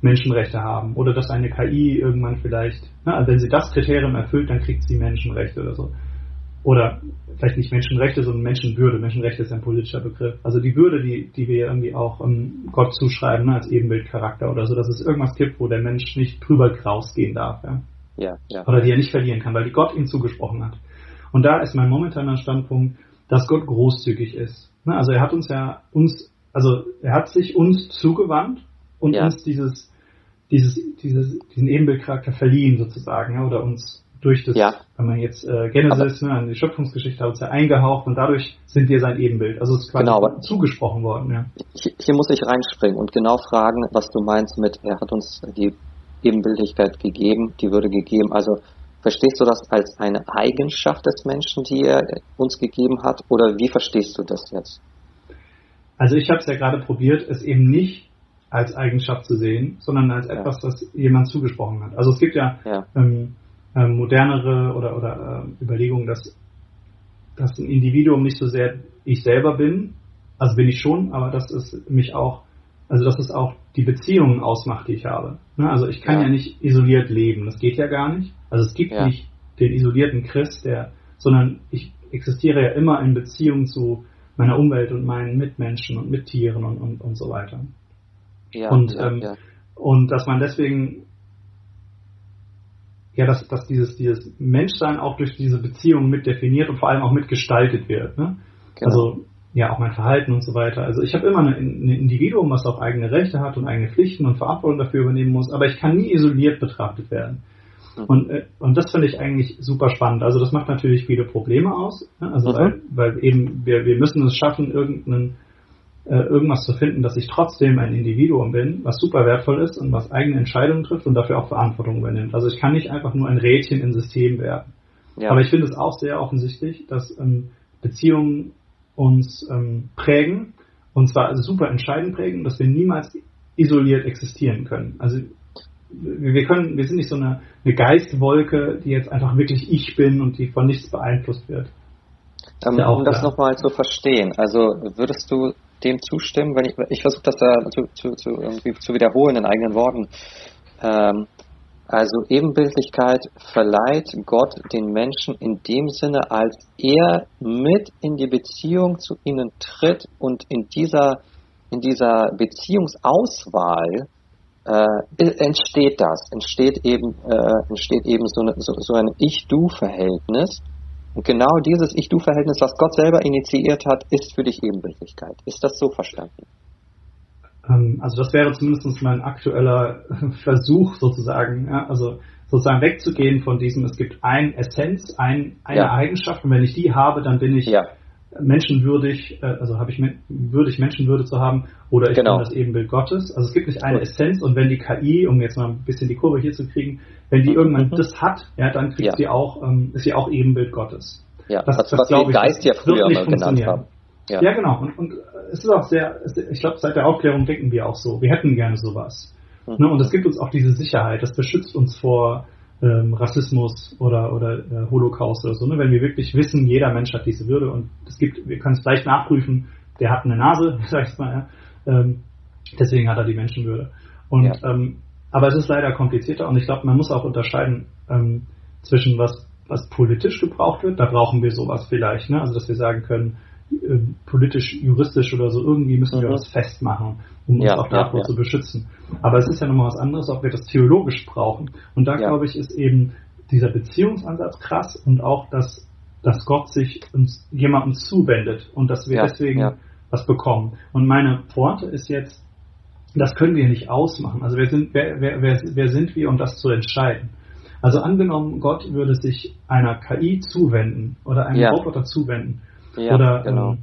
Menschenrechte haben oder dass eine KI irgendwann vielleicht, ne, also wenn sie das Kriterium erfüllt, dann kriegt sie Menschenrechte oder so oder vielleicht nicht Menschenrechte, sondern Menschenwürde. Menschenrechte ist ein politischer Begriff. Also die Würde, die, die wir irgendwie auch um, Gott zuschreiben, ne, als Ebenbildcharakter oder so, dass es irgendwas gibt, wo der Mensch nicht drüber rausgehen darf. Ja? Ja, ja. Oder die er nicht verlieren kann, weil die Gott ihm zugesprochen hat. Und da ist mein momentaner Standpunkt, dass Gott großzügig ist. Ne, also er hat uns ja uns, also er hat sich uns zugewandt und ja. uns dieses, dieses, dieses, diesen Ebenbildcharakter verliehen sozusagen, ja, oder uns durch das, ja. wenn man jetzt äh, Genesis, ne, an die Schöpfungsgeschichte hat uns ja eingehaucht und dadurch sind wir sein Ebenbild. Also es ist quasi genau, zugesprochen worden. Ja. Hier, hier muss ich reinspringen und genau fragen, was du meinst mit, er hat uns die Ebenbildigkeit gegeben, die Würde gegeben. Also verstehst du das als eine Eigenschaft des Menschen, die er uns gegeben hat, oder wie verstehst du das jetzt? Also ich habe es ja gerade probiert, es eben nicht als Eigenschaft zu sehen, sondern als etwas, ja. das jemand zugesprochen hat. Also es gibt ja, ja. Ähm, äh, modernere oder, oder äh, Überlegungen, dass, dass ein Individuum nicht so sehr ich selber bin, also bin ich schon, aber dass es mich auch, also dass es auch die Beziehungen ausmacht, die ich habe. Ne? Also ich kann ja. ja. nicht isoliert leben, das geht ja gar nicht. Also es gibt ja. nicht den isolierten Christ, der, sondern ich existiere ja immer in Beziehung zu meiner Umwelt und meinen Mitmenschen und Mittieren und, und, und so weiter. Ja, und, ähm, und dass man deswegen ja, dass, dass dieses, dieses Menschsein auch durch diese Beziehung mit definiert und vor allem auch mitgestaltet wird. Ne? Genau. Also ja, auch mein Verhalten und so weiter. Also ich habe immer ein, ein Individuum, was auch eigene Rechte hat und eigene Pflichten und Verantwortung dafür übernehmen muss, aber ich kann nie isoliert betrachtet werden. Und, äh, und das finde ich eigentlich super spannend. Also das macht natürlich viele Probleme aus. Ne? Also mhm. weil, weil eben wir, wir müssen es schaffen, irgendeinen äh, irgendwas zu finden, dass ich trotzdem ein Individuum bin, was super wertvoll ist und was eigene Entscheidungen trifft und dafür auch Verantwortung übernimmt. Also ich kann nicht einfach nur ein Rädchen im System werden. Ja. Aber ich finde es auch sehr offensichtlich, dass ähm, Beziehungen uns ähm, prägen und zwar super entscheidend prägen, dass wir niemals isoliert existieren können. Also wir können, wir sind nicht so eine, eine Geistwolke, die jetzt einfach wirklich ich bin und die von nichts beeinflusst wird. Ähm, um das nochmal zu verstehen, also würdest du dem zustimmen, wenn ich, ich versuche das da zu, zu, zu, irgendwie zu wiederholen in eigenen Worten. Ähm, also Ebenbildlichkeit verleiht Gott den Menschen in dem Sinne, als er mit in die Beziehung zu ihnen tritt und in dieser, in dieser Beziehungsauswahl äh, entsteht das, entsteht eben, äh, entsteht eben so, eine, so, so ein Ich-Du-Verhältnis und genau dieses Ich-Du-Verhältnis, was Gott selber initiiert hat, ist für dich Ebenbildlichkeit. Ist das so verstanden? Ähm, also das wäre zumindest mein aktueller *laughs* Versuch sozusagen, ja, also sozusagen wegzugehen von diesem, es gibt ein Essenz, ein, eine ja. Eigenschaft und wenn ich die habe, dann bin ich ja. Menschenwürdig, äh, also habe ich würdig Menschenwürde zu haben oder ich genau. bin das Ebenbild Gottes. Also es gibt nicht eine Essenz und wenn die KI, um jetzt mal ein bisschen die Kurve hier zu kriegen, wenn die mhm. irgendwann mhm. das hat, ja, dann kriegt ja. sie auch, ähm, ist sie auch Ebenbild Gottes. Ja, das, das, das was wir Geist ja früher mal genannt haben. Ja. ja, genau. Und, und es ist auch sehr, ich glaube, seit der Aufklärung denken wir auch so. Wir hätten gerne sowas. Mhm. Ne? Und es gibt uns auch diese Sicherheit. Das beschützt uns vor ähm, Rassismus oder, oder äh, Holocaust oder so. Ne? Wenn wir wirklich wissen, jeder Mensch hat diese Würde und es gibt, wir können es leicht nachprüfen, der hat eine Nase, *laughs* sag ich mal. Ja? Ähm, deswegen hat er die Menschenwürde. Und ja. ähm, aber es ist leider komplizierter und ich glaube, man muss auch unterscheiden ähm, zwischen was, was politisch gebraucht wird. Da brauchen wir sowas vielleicht, ne? also dass wir sagen können, äh, politisch, juristisch oder so, irgendwie müssen wir mhm. das festmachen, um ja, uns auch davor ja, ja. zu beschützen. Aber es ist ja nochmal was anderes, ob wir das theologisch brauchen. Und da glaube ich, ist eben dieser Beziehungsansatz krass und auch, dass, dass Gott sich uns jemandem zuwendet und dass wir deswegen was bekommen. Und meine Pointe ist jetzt, das können wir nicht ausmachen. Also wer sind, wer, wer, wer, wer sind wir, um das zu entscheiden? Also angenommen, Gott würde sich einer KI zuwenden oder einem ja. Roboter zuwenden. Ja, oder genau. ähm,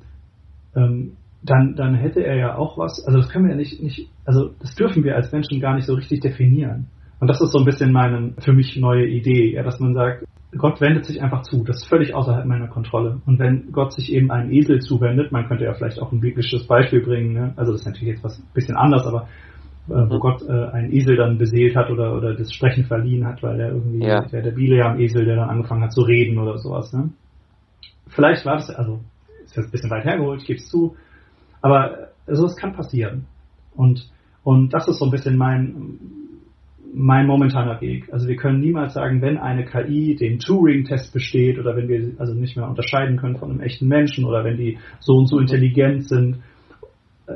ähm, dann, dann hätte er ja auch was, also das können wir ja nicht, nicht, also das dürfen wir als Menschen gar nicht so richtig definieren. Und das ist so ein bisschen meine für mich neue Idee, ja, dass man sagt, Gott wendet sich einfach zu. Das ist völlig außerhalb meiner Kontrolle. Und wenn Gott sich eben einem Esel zuwendet, man könnte ja vielleicht auch ein biblisches Beispiel bringen, ne? also das ist natürlich jetzt was ein bisschen anders, aber äh, wo mhm. Gott äh, einen Esel dann beseelt hat oder, oder das Sprechen verliehen hat, weil er irgendwie, ja. der, der Bileam Esel, der dann angefangen hat zu reden oder sowas. Ne? Vielleicht war das, also ist jetzt ein bisschen weit hergeholt, ich gebe es zu, aber also es kann passieren. Und, und das ist so ein bisschen mein, mein momentaner Weg. Also wir können niemals sagen, wenn eine KI den Turing-Test besteht oder wenn wir also nicht mehr unterscheiden können von einem echten Menschen oder wenn die so und so intelligent sind, äh,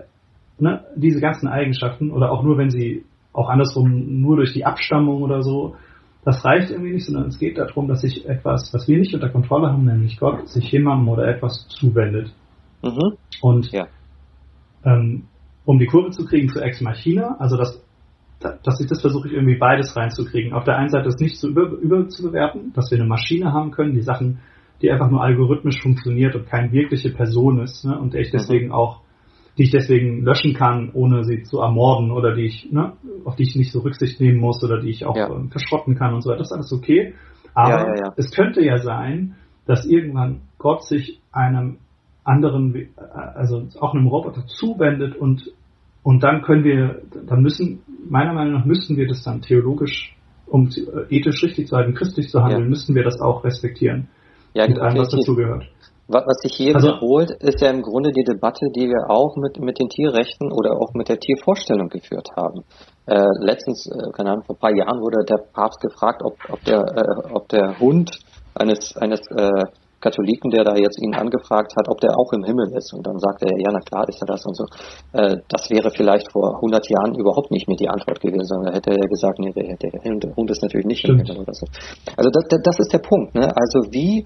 ne, diese ganzen Eigenschaften oder auch nur wenn sie auch andersrum nur durch die Abstammung oder so, das reicht irgendwie nicht, sondern es geht darum, dass sich etwas, was wir nicht unter Kontrolle haben, nämlich Gott, sich jemandem oder etwas zuwendet. Mhm. Und ja. ähm, um die Kurve zu kriegen zu Ex Machina, also das dass ich das versuche ich irgendwie beides reinzukriegen. Auf der einen Seite ist nicht zu über, überzubewerten, dass wir eine Maschine haben können, die Sachen, die einfach nur algorithmisch funktioniert und keine wirkliche Person ist, ne, und ich mhm. deswegen mhm. auch, die ich deswegen löschen kann, ohne sie zu ermorden oder die ich, ne, auf die ich nicht so Rücksicht nehmen muss oder die ich auch ja. äh, verschrotten kann und so weiter. Das ist alles okay. Aber ja, ja, es könnte ja sein, dass irgendwann Gott sich einem anderen, äh, also auch einem Roboter zuwendet und und dann können wir, dann müssen, meiner Meinung nach müssten wir das dann theologisch, um äh, ethisch richtig zu halten, christlich zu handeln, ja. müssten wir das auch respektieren. Ja, mit allem, was dazugehört. Was sich hier also, wiederholt, ist ja im Grunde die Debatte, die wir auch mit, mit den Tierrechten oder auch mit der Tiervorstellung geführt haben. Äh, letztens, äh, keine Ahnung, vor ein paar Jahren wurde der Papst gefragt, ob, ob, der, äh, ob der Hund eines, eines äh, Katholiken, der da jetzt ihn angefragt hat, ob der auch im Himmel ist. Und dann sagte er, ja, na klar ist er das und so. Äh, das wäre vielleicht vor 100 Jahren überhaupt nicht mehr die Antwort gewesen, sondern hätte er gesagt, nee, der, der Hund ist natürlich nicht Stimmt. im Himmel oder so. Also das, das ist der Punkt. Ne? Also wie,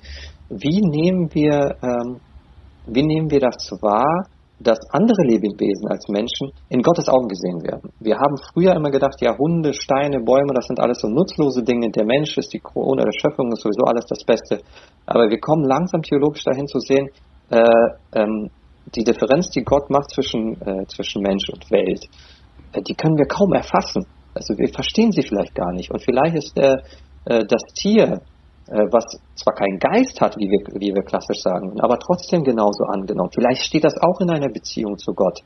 wie nehmen wir, ähm, wie nehmen wir das wahr, dass andere Lebewesen als Menschen in Gottes Augen gesehen werden. Wir haben früher immer gedacht, ja, Hunde, Steine, Bäume, das sind alles so nutzlose Dinge. Der Mensch ist die Krone der Schöpfung, ist sowieso alles das Beste. Aber wir kommen langsam theologisch dahin zu sehen, äh, ähm, die Differenz, die Gott macht zwischen, äh, zwischen Mensch und Welt, äh, die können wir kaum erfassen. Also wir verstehen sie vielleicht gar nicht. Und vielleicht ist äh, das Tier äh, was zwar keinen Geist hat, wie wir, wie wir klassisch sagen, aber trotzdem genauso angenommen. Vielleicht steht das auch in einer Beziehung zu Gott.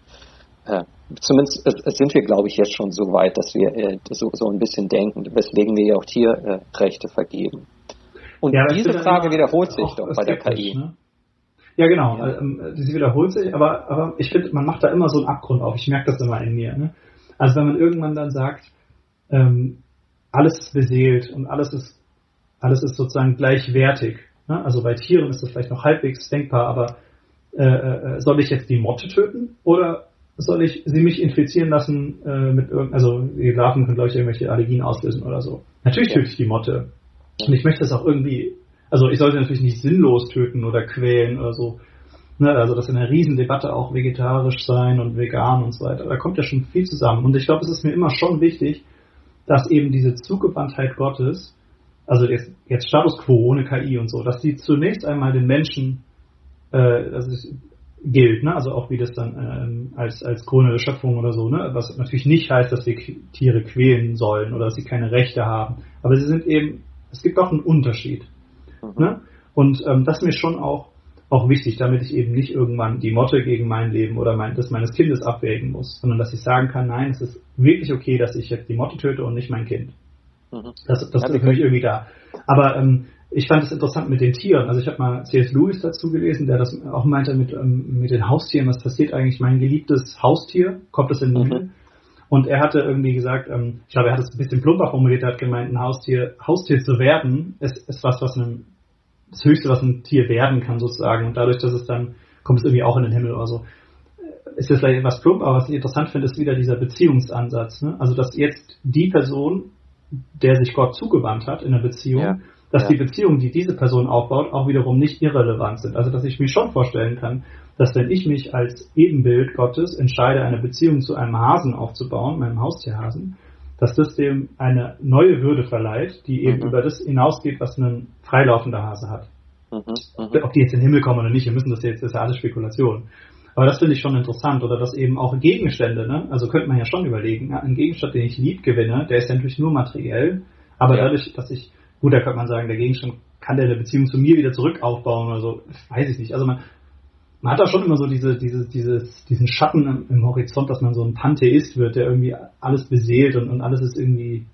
Äh, zumindest sind wir, glaube ich, jetzt schon so weit, dass wir äh, so, so ein bisschen denken, weswegen wir ja auch Tierrechte vergeben. Und ja, diese Frage wiederholt sich doch bei der KI. Ne? Ja, genau. Ja. Ähm, sie wiederholt sich, aber, aber ich finde, man macht da immer so einen Abgrund auf. Ich merke das immer in mir. Ne? Also wenn man irgendwann dann sagt, ähm, alles ist beseelt und alles ist alles ist sozusagen gleichwertig. Ne? Also bei Tieren ist das vielleicht noch halbwegs denkbar, aber äh, äh, soll ich jetzt die Motte töten oder soll ich sie mich infizieren lassen äh, mit irgend, also die Larven können glaube ich irgendwelche Allergien auslösen oder so. Natürlich töte ich die Motte. Und ich möchte das auch irgendwie, also ich sollte natürlich nicht sinnlos töten oder quälen oder so. Ne, also das ist eine Riesendebatte auch vegetarisch sein und vegan und so weiter. Da kommt ja schon viel zusammen. Und ich glaube, es ist mir immer schon wichtig, dass eben diese Zugewandtheit Gottes also jetzt, jetzt Status Quo ohne KI und so, dass die zunächst einmal den Menschen äh, das ist, gilt, ne? also auch wie das dann ähm, als, als Krone der Schöpfung oder so, ne? was natürlich nicht heißt, dass wir Tiere quälen sollen oder dass sie keine Rechte haben, aber sie sind eben, es gibt auch einen Unterschied. Mhm. Ne? Und ähm, das ist mir schon auch, auch wichtig, damit ich eben nicht irgendwann die Motte gegen mein Leben oder mein, das meines Kindes abwägen muss, sondern dass ich sagen kann, nein, es ist wirklich okay, dass ich jetzt die Motte töte und nicht mein Kind. Mhm. Das, das für mich irgendwie da. Aber ähm, ich fand es interessant mit den Tieren. Also ich habe mal C.S. Lewis dazu gelesen, der das auch meinte mit, ähm, mit den Haustieren. Was passiert eigentlich? Mein geliebtes Haustier, kommt es in den mhm. Und er hatte irgendwie gesagt, ähm, ich glaube, er hat es ein bisschen plumper formuliert, er hat gemeint, ein Haustier, Haustier zu werden, ist, ist was, was einem, das Höchste, was ein Tier werden kann, sozusagen. Und dadurch, dass es dann, kommt es irgendwie auch in den Himmel oder so. Ist jetzt vielleicht etwas plump, aber was ich interessant finde, ist wieder dieser Beziehungsansatz. Ne? Also, dass jetzt die Person der sich Gott zugewandt hat in der Beziehung, ja. dass ja. die Beziehungen, die diese Person aufbaut, auch wiederum nicht irrelevant sind. Also dass ich mir schon vorstellen kann, dass wenn ich mich als Ebenbild Gottes entscheide, eine Beziehung zu einem Hasen aufzubauen, meinem Haustierhasen, dass das dem eine neue Würde verleiht, die eben mhm. über das hinausgeht, was ein freilaufender Hase hat. Mhm. Mhm. Ob die jetzt in den Himmel kommen oder nicht, wir müssen das jetzt, das ist ja alles Spekulation. Aber das finde ich schon interessant. Oder dass eben auch Gegenstände, ne? also könnte man ja schon überlegen, ein Gegenstand, den ich lieb gewinne, der ist ja natürlich nur materiell, aber ja. dadurch, dass ich, gut, da könnte man sagen, der Gegenstand kann der eine Beziehung zu mir wieder zurück aufbauen oder so, weiß ich nicht. Also man, man hat da schon immer so diese, diese, dieses, diesen Schatten im, im, Horizont, dass man so ein Pantheist wird, der irgendwie alles beseelt und, und alles ist irgendwie,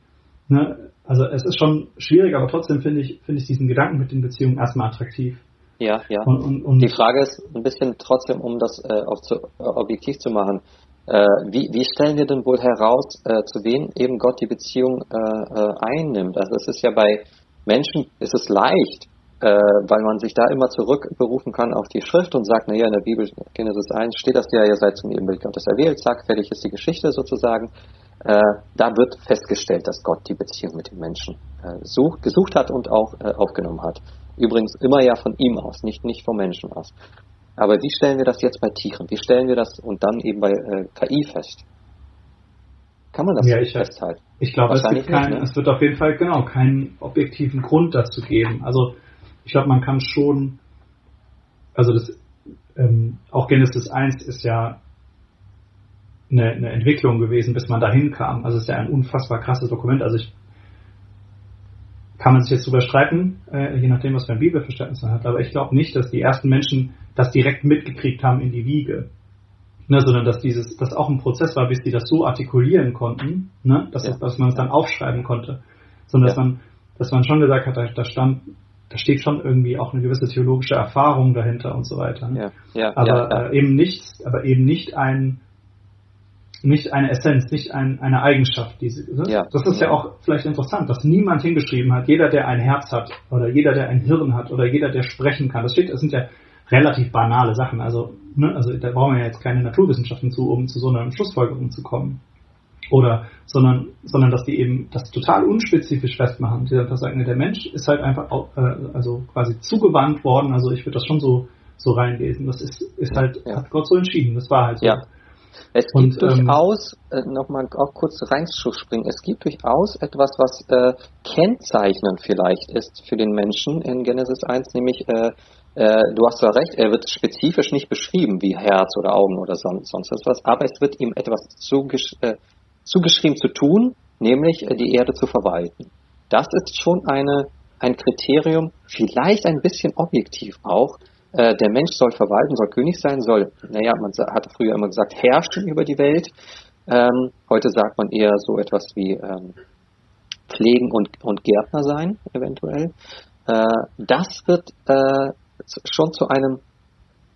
ne, also es ist schon schwierig, aber trotzdem finde ich, finde ich diesen Gedanken mit den Beziehungen erstmal attraktiv. Ja, ja. Und, und, und die Frage ist ein bisschen trotzdem, um das äh, auch zu, äh, objektiv zu machen, äh, wie, wie stellen wir denn wohl heraus, äh, zu wem eben Gott die Beziehung äh, äh, einnimmt? Also es ist ja bei Menschen, ist es leicht, weil man sich da immer zurückberufen kann auf die Schrift und sagt, naja, in der Bibel, Genesis 1, steht das ja, ihr seid zum Ebenbild Gottes erwählt, zack, fertig ist die Geschichte sozusagen. da wird festgestellt, dass Gott die Beziehung mit den Menschen sucht, gesucht hat und auch aufgenommen hat. Übrigens immer ja von ihm aus, nicht, nicht vom Menschen aus. Aber wie stellen wir das jetzt bei Tieren? Wie stellen wir das und dann eben bei äh, KI fest? Kann man das ja, ich, festhalten? Ich glaube, es, gibt kein, ne? es wird auf jeden Fall genau keinen objektiven Grund dazu geben. Also ich glaube, man kann schon, also das, ähm, auch Genesis 1 ist ja eine, eine Entwicklung gewesen, bis man dahin kam. Also es ist ja ein unfassbar krasses Dokument. Also ich kann man sich jetzt drüber streiten, äh, je nachdem, was für ein Bibelverständnis man hat. Aber ich glaube nicht, dass die ersten Menschen das direkt mitgekriegt haben in die Wiege. Ne, sondern dass dieses, das auch ein Prozess war, bis die das so artikulieren konnten, ne, dass, ja. dass man es dann aufschreiben konnte. Sondern ja. dass man, dass man schon gesagt hat, da, da stand, da steht schon irgendwie auch eine gewisse theologische Erfahrung dahinter und so weiter. Ne? Ja. Aber Äh, eben nichts, aber eben nicht ein nicht eine Essenz, nicht ein, eine Eigenschaft. Diese, ne? ja. Das ist ja auch vielleicht interessant, dass niemand hingeschrieben hat, jeder, der ein Herz hat oder jeder, der ein Hirn hat oder jeder, der sprechen kann. Das steht, das sind ja relativ banale Sachen. Also, ne, also da brauchen wir ja jetzt keine Naturwissenschaften zu, um zu so einer Schlussfolgerung zu kommen. Oder, sondern, sondern dass die eben das total unspezifisch festmachen. Die einfach sagen, der Mensch ist halt einfach, äh, also quasi zugewandt worden. Also ich würde das schon so, so reinlesen. Das ist, ist halt, ja. hat Gott so entschieden. Das war halt so. Ja. Es gibt und, ähm, durchaus, äh, nochmal auch kurz reinzuspringen, es gibt durchaus etwas, was äh, kennzeichnend vielleicht ist für den Menschen in Genesis 1, nämlich äh, äh, du hast zwar recht, er wird spezifisch nicht beschrieben wie Herz oder Augen oder sonst, sonst was, aber es wird ihm etwas zugesch äh, zugeschrieben zu tun, nämlich äh, die Erde zu verwalten. Das ist schon eine, ein Kriterium, vielleicht ein bisschen objektiv auch. Äh, der Mensch soll verwalten, soll König sein, soll, naja, man hat früher immer gesagt, herrschen über die Welt. Ähm, heute sagt man eher so etwas wie ähm, pflegen und, und Gärtner sein, eventuell. Äh, das wird äh, schon zu einem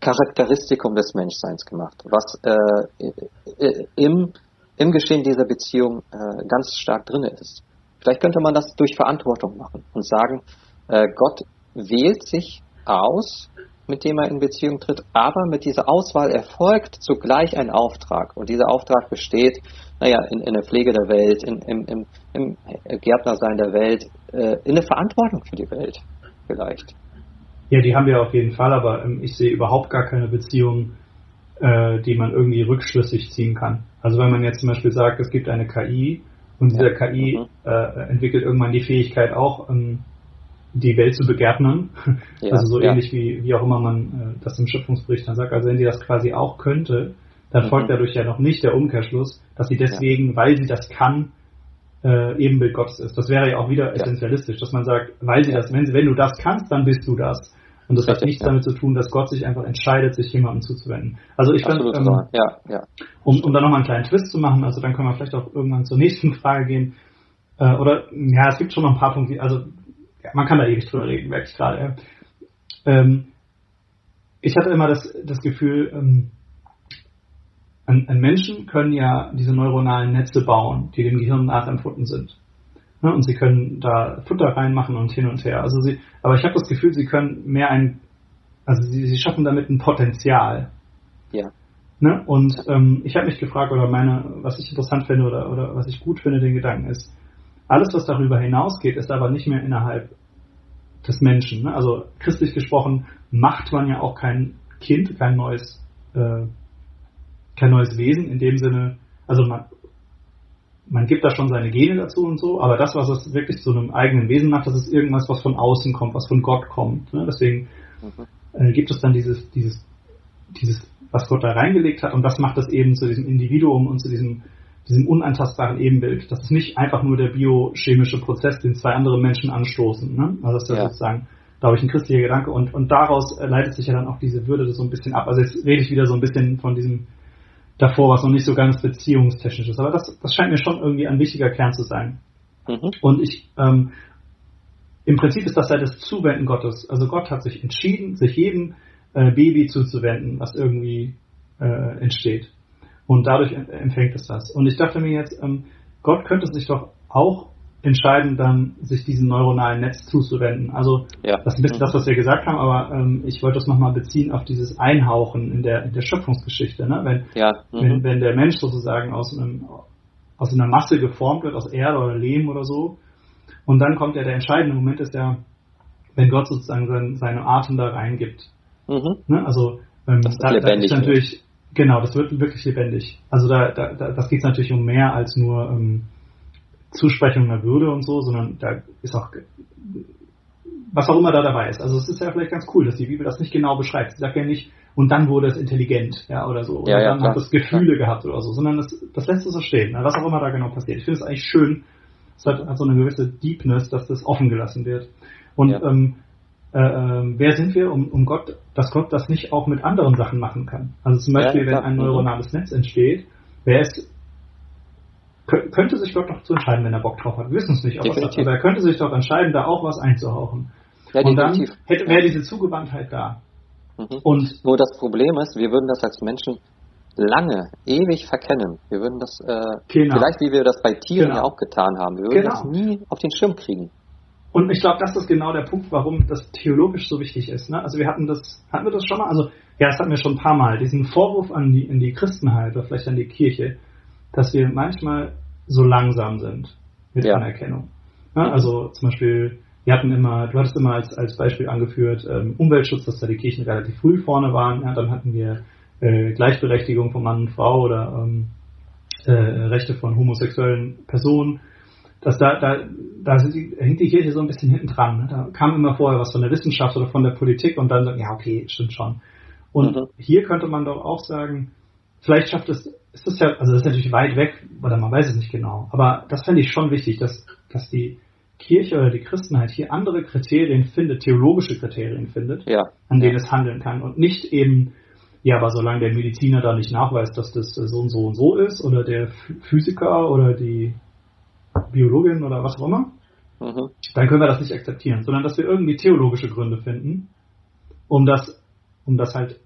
Charakteristikum des Menschseins gemacht, was äh, im, im Geschehen dieser Beziehung äh, ganz stark drin ist. Vielleicht könnte man das durch Verantwortung machen und sagen, äh, Gott wählt sich aus, mit dem er in Beziehung tritt, aber mit dieser Auswahl erfolgt zugleich ein Auftrag. Und dieser Auftrag besteht, naja, in, in der Pflege der Welt, in, im, im, im Gärtnersein der Welt, äh, in der Verantwortung für die Welt vielleicht. Ja, die haben wir auf jeden Fall, aber ähm, ich sehe überhaupt gar keine Beziehung, äh, die man irgendwie rückschlüssig ziehen kann. Also wenn man jetzt zum Beispiel sagt, es gibt eine KI und diese ja. KI mhm. äh, entwickelt irgendwann die Fähigkeit auch, ähm, die Welt zu begärtnern. *laughs* Ja, also so ja. ähnlich wie, wie auch immer man äh, das im Schöpfungsbericht dann sagt. Also wenn sie das quasi auch könnte, dann mhm. folgt dadurch ja noch nicht der Umkehrschluss, dass sie deswegen, weil sie das kann, äh, Ebenbild Gottes ist. Das wäre ja auch wieder essentialistisch, dass man sagt, weil sie das, wenn, wenn du das kannst, dann bist du das. Und das Richtig, hat nichts ja. damit zu tun, dass Gott sich einfach entscheidet, sich jemandem zuzuwenden. Also ich finde, ähm, ja, ja. um, um da nochmal einen kleinen Twist zu machen, also dann können wir vielleicht auch irgendwann zur nächsten *laughs* Frage gehen. Äh, oder ja, es gibt schon noch ein paar Punkte, also ja, man kann da ewig drüber reden, merke ich gerade. Ähm, ich hatte immer das, das Gefühl, ähm, an, an Menschen können ja diese neuronalen Netze bauen, die dem Gehirn nachempfunden sind. Ne? Und sie können da Futter reinmachen und hin und her. Also sie, aber ich habe das Gefühl, sie können mehr ein, also sie, sie schaffen damit ein Potenzial. Ja. Ne? Und ähm, ich habe mich gefragt, oder meine, was ich interessant finde oder, oder was ich gut finde, den Gedanken ist, alles, was darüber hinausgeht, ist aber nicht mehr innerhalb des Menschen. Ne? Also christlich gesprochen macht man ja auch kein Kind, kein neues, äh, kein neues Wesen in dem Sinne, also man, man gibt da schon seine Gene dazu und so, aber das, was es wirklich zu einem eigenen Wesen macht, das ist irgendwas, was von außen kommt, was von Gott kommt. Ne? Deswegen mhm. äh, gibt es dann dieses, dieses, dieses, was Gott da reingelegt hat und das macht es eben zu diesem Individuum und zu diesem, diesem unantastbaren Ebenbild. Das ist nicht einfach nur der biochemische Prozess, den zwei andere Menschen anstoßen. Ne? Also das ist ja. sozusagen, glaube ich, ein christlicher Gedanke und, und daraus leitet sich ja dann auch diese Würde so ein bisschen ab. Also jetzt rede ich wieder so ein bisschen von diesem davor, was noch nicht so ganz beziehungstechnisch ist. Aber das, das scheint mir schon irgendwie ein wichtiger Kern zu sein. Mhm. Und ich, ähm, im Prinzip ist das halt das Zuwenden Gottes. Also Gott hat sich entschieden, sich jedem äh, Baby zuzuwenden, was irgendwie äh, entsteht. Und dadurch empfängt es das. Und ich dachte mir jetzt, ähm, Gott könnte sich doch auch entscheiden, dann sich diesem neuronalen Netz zuzuwenden. Also ja. das ist ein bisschen das, was wir gesagt haben, aber ähm, ich wollte das nochmal beziehen auf dieses Einhauchen in der, in der Schöpfungsgeschichte. Ne? Wenn, ja. mhm. wenn, wenn der Mensch sozusagen aus, einem, aus einer Masse geformt wird, aus Erde oder Lehm oder so, und dann kommt ja der entscheidende Moment, ist ja, wenn Gott sozusagen sein, seine Atem da reingibt. Mhm. Ne? Also ähm, das da, da ist natürlich, wird. Genau, das wird wirklich lebendig. Also da, da, da das geht natürlich um mehr als nur ähm, Zusprechung der Würde und so, sondern da ist auch was auch immer da dabei ist. Also es ist ja vielleicht ganz cool, dass die Bibel das nicht genau beschreibt. Sie sagt ja nicht, und dann wurde es intelligent, ja, oder so. Oder ja, ja, dann klar. hat es Gefühle ja. gehabt oder so, sondern das, das lässt es so stehen, ne? was auch immer da genau passiert. Ich finde es eigentlich schön, es hat, hat, so eine gewisse Deepness, dass das offen gelassen wird. Und ähm, äh, äh, wer sind wir, um, um Gott, dass Gott das nicht auch mit anderen Sachen machen kann? Also zum Beispiel, wenn ein neuronales Netz entsteht, wer ist könnte sich Gott doch zu entscheiden, wenn er Bock drauf hat. Wir wissen es nicht, ob er aber er könnte sich doch entscheiden, da auch was einzuhauchen. Ja, und dann wäre diese Zugewandtheit da. Mhm. Und Nur das Problem ist, wir würden das als Menschen lange, ewig verkennen. Wir würden das, äh, genau. vielleicht wie wir das bei Tieren genau. ja auch getan haben, wir würden genau. das nie auf den Schirm kriegen. Und ich glaube, das ist genau der Punkt, warum das theologisch so wichtig ist. Ne? Also wir hatten das, hatten wir das schon mal? Also ja, das hatten wir schon ein paar Mal. Diesen Vorwurf an die, in die Christenheit oder vielleicht an die Kirche, dass wir manchmal so langsam sind mit ja. Anerkennung. Ne? Also zum Beispiel, wir hatten immer, du hattest immer als, als Beispiel angeführt, ähm, Umweltschutz, dass da die Kirchen relativ früh vorne waren. Ja? Dann hatten wir äh, Gleichberechtigung von Mann und Frau oder ähm, äh, Rechte von homosexuellen Personen. Dass da, da, da hängt die Kirche so ein bisschen hinten dran. Ne? Da kam immer vorher was von der Wissenschaft oder von der Politik und dann, ja, okay, stimmt schon. Und mhm. hier könnte man doch auch sagen, vielleicht schafft es, ist das ja, also das ist natürlich weit weg, oder man weiß es nicht genau, aber das fände ich schon wichtig, dass, dass die Kirche oder die Christenheit hier andere Kriterien findet, theologische Kriterien findet, ja. an denen es handeln kann und nicht eben ja, aber solange der Mediziner da nicht nachweist, dass das so und so und so ist, oder der Physiker oder die Biologin oder was auch immer, mhm. dann können wir das nicht akzeptieren, sondern dass wir irgendwie theologische Gründe finden, um das, um das halt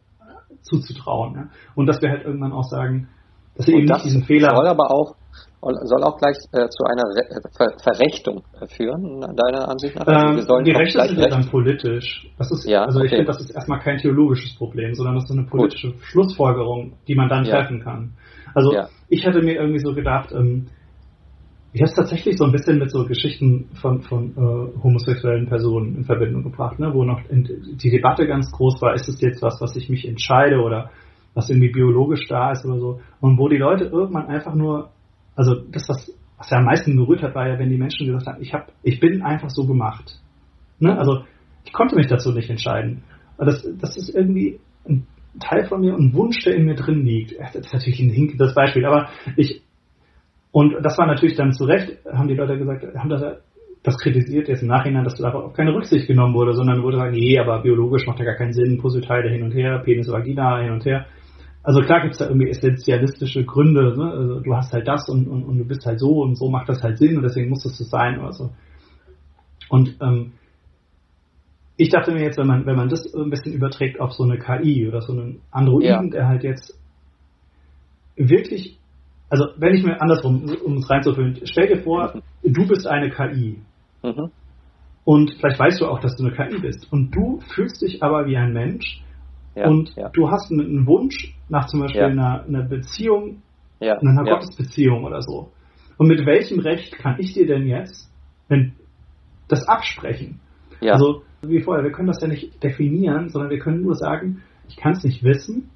zuzutrauen. Ja? Und dass wir halt irgendwann auch sagen, dass wir und eben nicht diesen Fehler. Soll aber auch soll auch gleich äh, zu einer Re äh, Ver Verrechtung äh, führen, deiner Ansicht nach? Also ähm, die Rechte sind ja dann politisch. Das ist, ja, also okay. ich finde, das ist erstmal kein theologisches Problem, sondern das ist eine politische Gut. Schlussfolgerung, die man dann ja. treffen kann. Also ja. ich hätte mir irgendwie so gedacht, ähm, ich habe es tatsächlich so ein bisschen mit so Geschichten von, von äh, homosexuellen Personen in Verbindung gebracht, ne, wo noch die Debatte ganz groß war, ist es jetzt was, was ich mich entscheide oder was irgendwie biologisch da ist oder so. Und wo die Leute irgendwann einfach nur also das, was, was ja am meisten berührt hat, war ja, wenn die Menschen gesagt haben, ich, hab, ich bin einfach so gemacht. Ne? Also ich konnte mich dazu nicht entscheiden. Aber das, das ist irgendwie ein Teil von mir, ein Wunsch, der in mir drin liegt. Das ist natürlich ein hinkendes Beispiel, aber ich, und das war natürlich dann zu Recht, haben die Leute gesagt, haben das, das kritisiert jetzt im Nachhinein, dass darauf keine Rücksicht genommen wurde, sondern wurde gesagt, nee, aber biologisch macht ja gar keinen Sinn, Puzzleteile hin und her, Penis, Vagina hin und her. Also klar gibt es da irgendwie essentialistische Gründe, ne? also du hast halt das und, und, und du bist halt so und so macht das halt Sinn und deswegen muss das so sein oder so. Und ähm, ich dachte mir jetzt, wenn man, wenn man das ein bisschen überträgt auf so eine KI oder so einen Androiden, ja. der halt jetzt wirklich, also wenn ich mir andersrum, um es reinzufüllen, stell dir vor, mhm. du bist eine KI. Mhm. Und vielleicht weißt du auch, dass du eine KI bist. Und du fühlst dich aber wie ein Mensch ja, und ja. du hast einen Wunsch nach zum Beispiel ja. einer, einer, Beziehung, einer Gottesbeziehung oder so. Und mit welchem Recht kann ich dir denn jetzt wenn, das absprechen? Also, wie vorher, wir können das ja nicht definieren, sondern wir können nur sagen, ich kann es nicht wissen,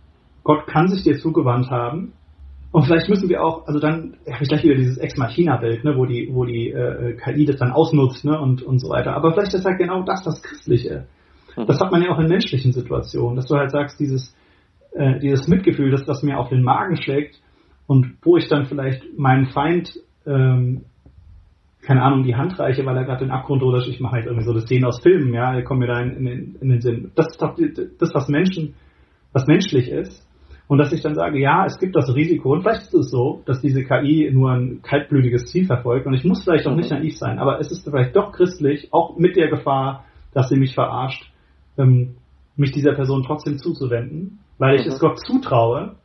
Gott kann sich dir zugewandt haben. Und vielleicht müssen wir auch, also dann habe ich gleich wieder dieses Ex Machina-Bild, ne, wo die, wo die äh, KI das dann ausnutzt ne, und, und so weiter. Aber vielleicht ist halt genau das das Christliche. Mhm. Das hat man ja auch in menschlichen Situationen, dass du halt sagst, dieses, äh, dieses Mitgefühl, dass das mir auf den Magen schlägt und wo ich dann vielleicht meinen Feind, ähm, keine Ahnung, die Hand reiche, weil er gerade den Abgrund oder ich mache halt irgendwie so das Szenen aus Filmen, ja, kommen mir da in, in, in den Sinn. Das ist doch das, was Menschen, was menschlich ist. Und dass ich dann sage, ja, es gibt das Risiko, und vielleicht ist es so, dass diese KI nur ein kaltblütiges Ziel verfolgt, und ich muss vielleicht auch nicht mhm. naiv sein, aber es ist vielleicht doch christlich, auch mit der Gefahr, dass sie mich verarscht, ähm, mich dieser Person trotzdem zuzuwenden, weil ich mhm. es Gott zutraue,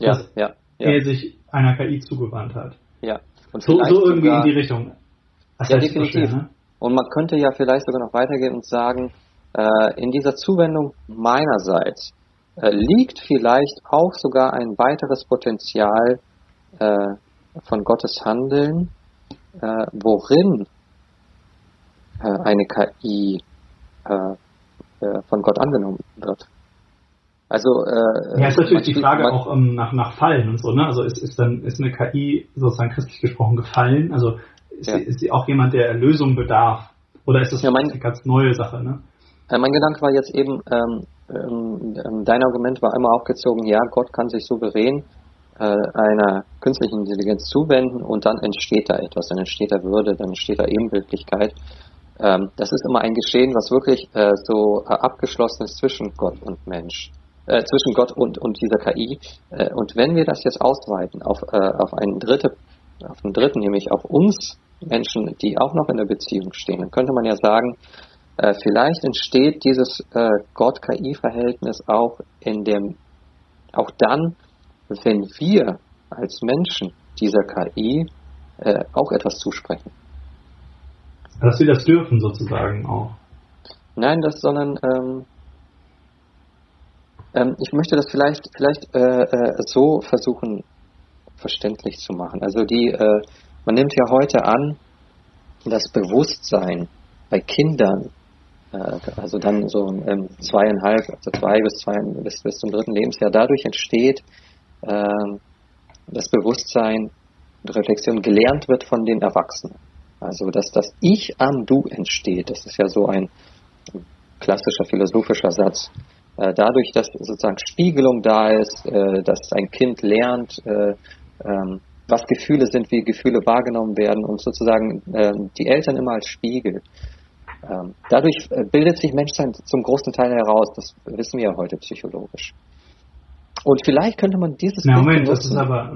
dass ja, ja. er sich einer KI zugewandt hat. Ja. Und so, so irgendwie sogar, in die Richtung. Das ja, definitiv. Ne? Und man könnte ja vielleicht sogar noch weitergehen und sagen, äh, in dieser Zuwendung meinerseits liegt vielleicht auch sogar ein weiteres Potenzial äh, von Gottes Handeln, äh, worin äh, eine KI äh, äh, von Gott angenommen wird. Also äh, ja, ist natürlich die Frage auch ähm, nach, nach Fallen und so, ne? Also ist, ist dann ist eine KI sozusagen christlich gesprochen gefallen? Also ist, ja. sie, ist sie auch jemand, der Erlösung bedarf? Oder ist das ja, mein, eine ganz neue Sache, ne? Äh, mein Gedanke war jetzt eben, ähm, dein Argument war einmal aufgezogen, ja, Gott kann sich souverän äh, einer künstlichen Intelligenz zuwenden und dann entsteht da etwas, dann entsteht da Würde, dann entsteht da Ebenbildlichkeit. Ähm, das ist immer ein Geschehen, was wirklich äh, so äh, abgeschlossen ist zwischen Gott und Mensch, äh, zwischen Gott und, und dieser KI. Und wenn wir das jetzt ausweiten auf, auf einen dritte, auf einen dritten, nämlich auf uns Menschen, die auch noch in der Beziehung stehen, dann könnte man ja sagen, äh, vielleicht entsteht dieses Gott-KI-Verhältnis auch in dem, auch dann, wenn wir als Menschen dieser KI äh, auch etwas zusprechen. Dass wir das dürfen sozusagen auch. Nein, das, sondern ähm, ähm, ich möchte das vielleicht, vielleicht äh, äh, so versuchen verständlich zu machen. Also die, äh, man nimmt ja heute an, das Bewusstsein bei Kindern, äh, also dann so ähm, zweieinhalb, also zwei bis zwei bis, bis zum dritten Lebensjahr, dadurch entsteht ähm, das Bewusstsein und Reflexion gelernt wird von den Erwachsenen. Also dass das Ich am Du entsteht, das ist ja so ein klassischer philosophischer Satz. Äh, dadurch, dass sozusagen Spiegelung da ist, äh, dass ein Kind lernt, äh, ähm, was Gefühle sind, wie Gefühle wahrgenommen werden und sozusagen ähm, die Eltern immer als Spiegel. Ähm, dadurch bildet sich Menschsein zum großen Teil heraus, das wissen wir ja heute psychologisch. Und vielleicht könnte man dieses Na, Moment, das ist aber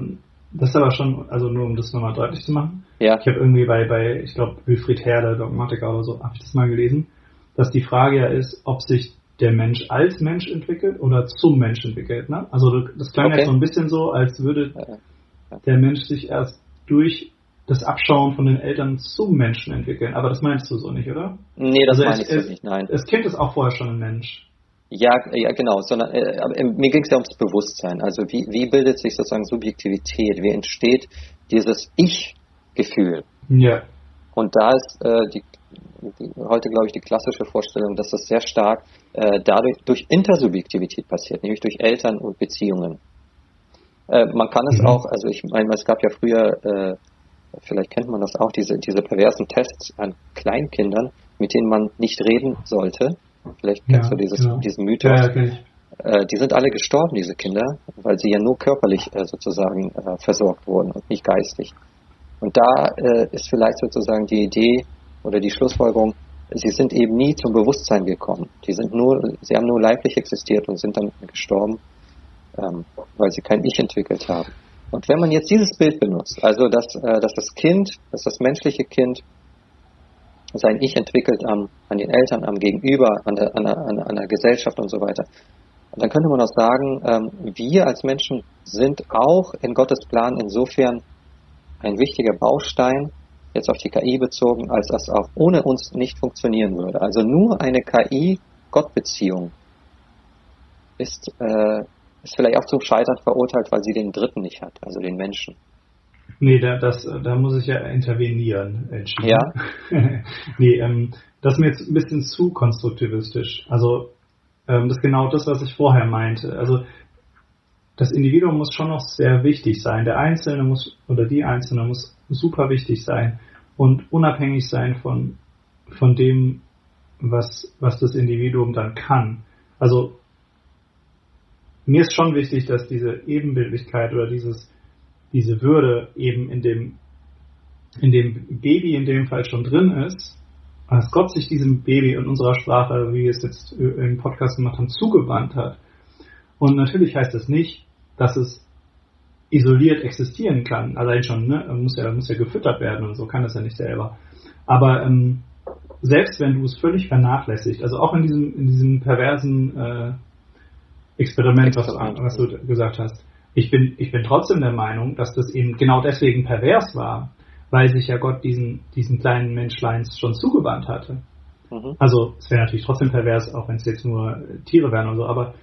das ist aber schon, also nur um das nochmal deutlich zu machen. Ja. Ich habe irgendwie bei, bei ich glaube, Wilfried Herr, Dogmatiker oder so, habe ich das mal gelesen, dass die Frage ja ist, ob sich der Mensch als Mensch entwickelt oder zum Mensch entwickelt. Ne? Also das klang okay. jetzt so ein bisschen so, als würde der Mensch sich erst durch das Abschauen von den Eltern zum Menschen entwickeln. Aber das meinst du so nicht, oder? Nee, das also meine ich so nicht, nein. Das Kind ist auch vorher schon ein Mensch. Ja, ja, genau. Sondern, äh, mir ging es ja ums Bewusstsein. Also wie, wie bildet sich sozusagen Subjektivität? Wie entsteht dieses Ich-Gefühl? Ja. Und da ist äh, die, die, heute, glaube ich, die klassische Vorstellung, dass das sehr stark äh, dadurch durch Intersubjektivität passiert, nämlich durch Eltern und Beziehungen. Äh, man kann es mhm. auch, also ich meine, es gab ja früher, äh, vielleicht kennt man das auch, diese, diese perversen Tests an Kleinkindern, mit denen man nicht reden sollte. Vielleicht kennst ja, du dieses, genau. diesen Mythos. Ja, ja, äh, die sind alle gestorben, diese Kinder, weil sie ja nur körperlich äh, sozusagen äh, versorgt wurden und nicht geistig. Und da ist vielleicht sozusagen die Idee oder die Schlussfolgerung, sie sind eben nie zum Bewusstsein gekommen. Die sind nur, sie haben nur leiblich existiert und sind dann gestorben ähm, weil sie kein Ich entwickelt haben. Und wenn man jetzt dieses Bild benutzt, also dass, äh, dass das Kind, dass das menschliche Kind sein Ich entwickelt am, an den Eltern, am Gegenüber, an der, an, der, an der Gesellschaft und so weiter, dann könnte man auch sagen, ähm, wir als Menschen sind auch in Gottes Plan insofern ein wichtiger Baustein, jetzt auf die KI bezogen, als das auch ohne uns nicht funktionieren würde. Also nur eine KI-Gott-Beziehung ist, äh, ist vielleicht auch zum Scheitern verurteilt, weil sie den Dritten nicht hat, also den Menschen. Nee, da, das, da muss ich ja intervenieren. Ja. *laughs* nee, ähm, das ist mir jetzt ein bisschen zu konstruktivistisch. Also, ähm, das ist genau das, was ich vorher meinte. Also, das Individuum muss schon noch sehr wichtig sein. Der Einzelne muss, oder die Einzelne muss super wichtig sein und unabhängig sein von, von dem, was, was das Individuum dann kann. Also, mir ist schon wichtig, dass diese Ebenbildlichkeit oder dieses, diese Würde eben in dem, in dem Baby in dem Fall schon drin ist, dass Gott sich diesem Baby in unserer Sprache, wie wir es jetzt im Podcast gemacht haben, zugewandt hat. Und natürlich heißt das nicht, dass es isoliert existieren kann. Allein schon, ne? Muss ja, muss ja gefüttert werden und so kann das ja nicht selber. Aber ähm, selbst wenn du es völlig vernachlässigt, also auch in diesem, in diesem perversen äh, Experiment, was, was du gesagt hast. Ich bin, ich bin trotzdem der Meinung, dass das eben genau deswegen pervers war, weil sich ja Gott diesen, diesen kleinen Menschleins schon zugewandt hatte. Mhm. Also es wäre natürlich trotzdem pervers, auch wenn es jetzt nur Tiere wären oder so, aber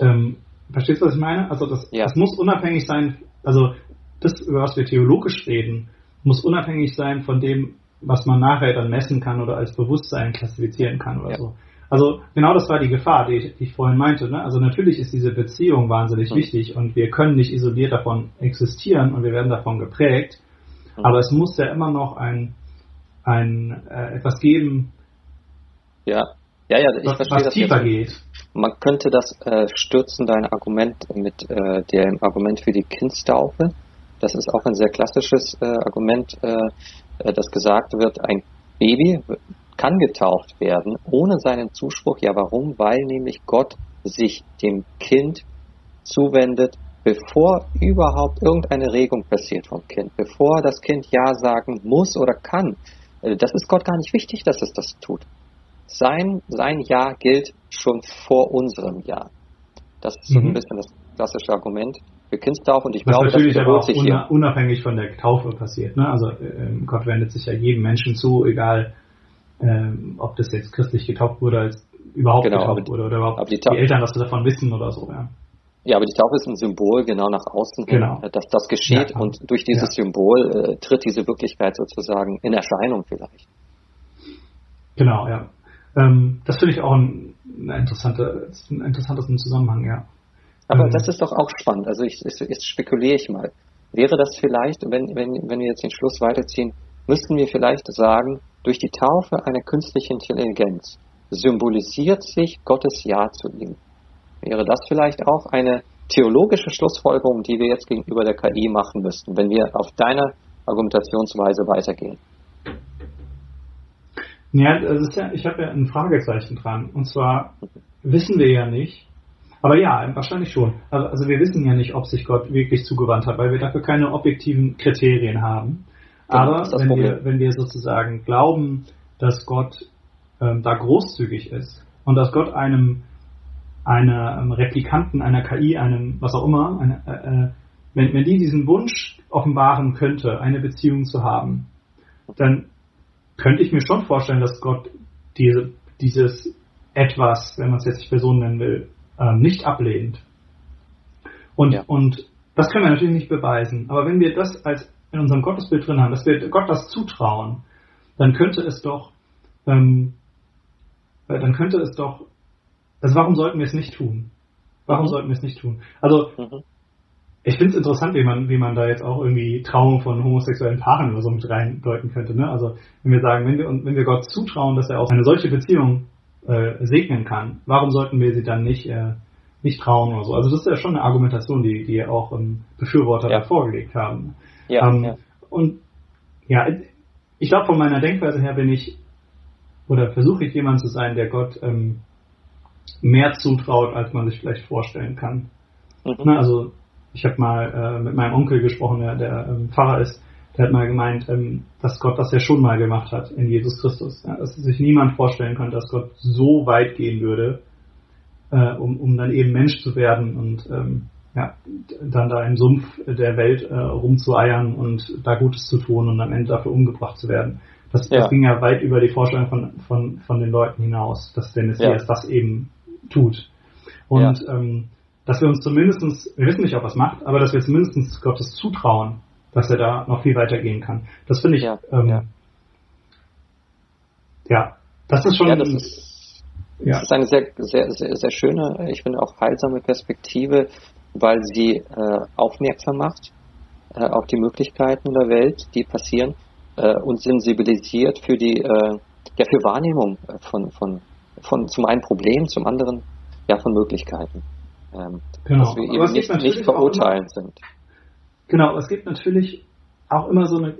ähm, verstehst du, was ich meine? Also das, ja. das muss unabhängig sein, also das, über was wir theologisch reden, muss unabhängig sein von dem, was man nachher dann messen kann oder als Bewusstsein klassifizieren kann oder ja. so. Also genau das war die Gefahr, die ich, die ich vorhin meinte. Ne? Also natürlich ist diese Beziehung wahnsinnig mhm. wichtig und wir können nicht isoliert davon existieren und wir werden davon geprägt. Mhm. Aber es muss ja immer noch ein, ein äh, etwas geben, ja. Ja, ja, ich was, verstehe was das tiefer jetzt. geht. Man könnte das äh, stürzen, dein Argument mit äh, dem Argument für die Kindstaufe. Das ist auch ein sehr klassisches äh, Argument, äh, äh das gesagt wird, ein Baby kann getauft werden ohne seinen Zuspruch. Ja, warum? Weil nämlich Gott sich dem Kind zuwendet, bevor überhaupt irgendeine Regung passiert vom Kind, bevor das Kind Ja sagen muss oder kann. Äh, das ist Gott gar nicht wichtig, dass es das tut. Sein, sein Ja gilt schon vor unserem Ja. Das ist so mhm. ein bisschen das klassische Argument für Kindstaufe und ich Was glaube, natürlich das auch sich hier. unabhängig von der Taufe passiert. Ne? Also äh, Gott wendet sich ja jedem Menschen zu, egal ähm, ob das jetzt christlich getauft wurde, als überhaupt genau, getauft wurde oder überhaupt die, die, Eltern was davon wissen oder so. Ja. Ja, aber die Taufe ist ein Symbol genau nach außen hin, genau. dass das geschieht ja, und durch dieses ja. Symbol äh, tritt diese Wirklichkeit sozusagen in Erscheinung vielleicht. Genau, ja. Ähm, das finde ich auch ein, eine interessante, ein interessantes Zusammenhang, ja. Aber ähm, das ist doch auch spannend. Also ich, ich, jetzt spekuliere ich mal. Wäre das vielleicht, wenn, wenn, wenn wir jetzt den Schluss weiterziehen, müssten wir vielleicht sagen, durch die Taufe eine künstliche Intelligenz symbolisiert sich Gottes Ja zu ihm. Wäre das vielleicht auch eine theologische Schlussfolgerung, die wir jetzt gegenüber der KI machen müssten, wenn wir auf deiner Argumentationsweise weitergehen? Ja, ja ich habe ja ein Fragezeichen dran. Und zwar wissen wir ja nicht, aber ja, wahrscheinlich schon. Also, also wir wissen ja nicht, ob sich Gott wirklich zugewandt hat, weil wir dafür keine objektiven Kriterien haben. Aber wenn wir, wenn wir sozusagen glauben, dass Gott ähm, da großzügig ist und dass Gott einem einem Replikanten, einer KI, einem was auch immer, eine, äh, äh, wenn, wenn die diesen Wunsch offenbaren könnte, eine Beziehung zu haben, dann könnte ich mir schon vorstellen, dass Gott diese, dieses etwas, wenn man es jetzt nicht Person nennen will, ähm, nicht ablehnt. Und, ja. und das können wir natürlich nicht beweisen. Aber wenn wir das als in unserem Gottesbild drin haben, dass wir Gott das zutrauen, dann könnte es doch, ähm, dann könnte es doch, also warum sollten wir es nicht tun? Warum mhm. sollten wir es nicht tun? Also mhm. ich finde es interessant, wie man, wie man da jetzt auch irgendwie Trauung von homosexuellen Paaren oder so mit reindeuten könnte. Ne? Also wenn wir sagen, wenn wir, wenn wir Gott zutrauen, dass er auch eine solche Beziehung äh, segnen kann, warum sollten wir sie dann nicht äh, nicht trauen oder so? Also das ist ja schon eine Argumentation, die die auch ähm, Befürworter ja. da vorgelegt haben. Ja, ähm, ja. Und ja, ich glaube, von meiner Denkweise her bin ich oder versuche ich jemand zu sein, der Gott ähm, mehr zutraut, als man sich vielleicht vorstellen kann. Mhm. Na, also ich habe mal äh, mit meinem Onkel gesprochen, der, der ähm, Pfarrer ist, der hat mal gemeint, ähm, dass Gott das ja schon mal gemacht hat in Jesus Christus. Ja, dass sich niemand vorstellen könnte, dass Gott so weit gehen würde, äh, um, um dann eben Mensch zu werden und ähm, ja, dann da im Sumpf der Welt äh, rumzueiern und da Gutes zu tun und am Ende dafür umgebracht zu werden. Das, ja. das ging ja weit über die Vorstellung von, von, von den Leuten hinaus, dass der Messias ja. das eben tut. Und ja. ähm, dass wir uns zumindestens, wir wissen nicht, ob er es macht, aber dass wir zumindest Gottes zutrauen, dass er da noch viel weiter gehen kann. Das finde ich, ja, ähm, ja. ja. das ist schon. Ja, das ist, ja. das ist eine sehr, sehr, sehr, sehr schöne, ich finde auch heilsame Perspektive, weil sie äh, aufmerksam macht äh, auf die Möglichkeiten der Welt, die passieren äh, und sensibilisiert für die äh, ja für Wahrnehmung von von von zum einen Problem, zum anderen ja von Möglichkeiten, ähm, genau. dass wir eben nicht, nicht verurteilen sind. Genau, es gibt natürlich auch immer so eine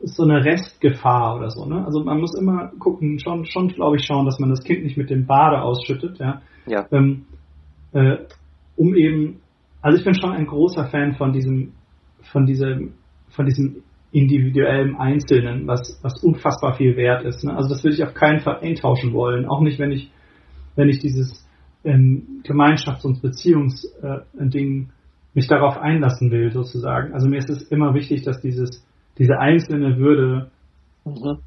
so eine Restgefahr oder so. Ne? Also man muss immer gucken, schon, schon glaube ich schauen, dass man das Kind nicht mit dem Bade ausschüttet, ja. ja. Ähm, äh, um eben, also ich bin schon ein großer Fan von diesem, von diesem, von diesem individuellen Einzelnen, was, was unfassbar viel wert ist. Ne? Also das würde ich auf keinen Fall eintauschen wollen. Auch nicht, wenn ich, wenn ich dieses ähm, Gemeinschafts- und Beziehungsding äh, mich darauf einlassen will, sozusagen. Also mir ist es immer wichtig, dass dieses, diese einzelne Würde, mhm.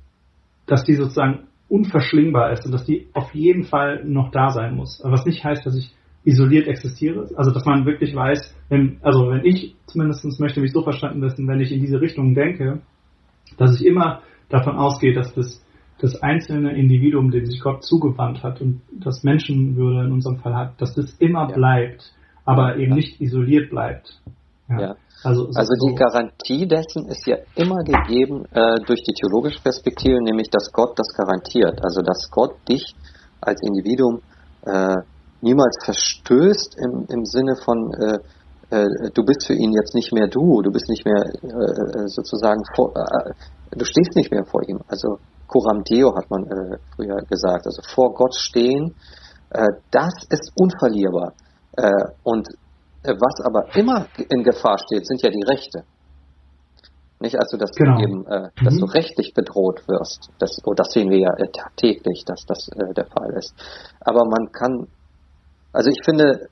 dass die sozusagen unverschlingbar ist und dass die auf jeden Fall noch da sein muss. Was nicht heißt, dass ich isoliert existiere. Also dass man wirklich weiß, wenn, also wenn ich zumindest möchte mich so verstanden wissen, wenn ich in diese Richtung denke, dass ich immer davon ausgehe, dass das, das einzelne Individuum, dem sich Gott zugewandt hat und das Menschenwürde in unserem Fall hat, dass das immer ja. bleibt, aber eben ja. nicht isoliert bleibt. Ja. ja. Also, also die Garantie dessen ist ja immer gegeben äh, durch die theologische Perspektive, nämlich dass Gott das garantiert. Also dass Gott dich als Individuum äh, niemals verstößt im, im Sinne von, äh, äh, du bist für ihn jetzt nicht mehr du, du bist nicht mehr äh, sozusagen vor, äh, du stehst nicht mehr vor ihm. Also Coram Deo hat man äh, früher gesagt, also vor Gott stehen, äh, das ist unverlierbar. Äh, und äh, was aber immer in Gefahr steht, sind ja die Rechte. Nicht also, dass genau. du eben, äh, dass mhm. du rechtlich bedroht wirst. Das, oh, das sehen wir ja äh, tagtäglich, dass das äh, der Fall ist. Aber man kann also ich finde,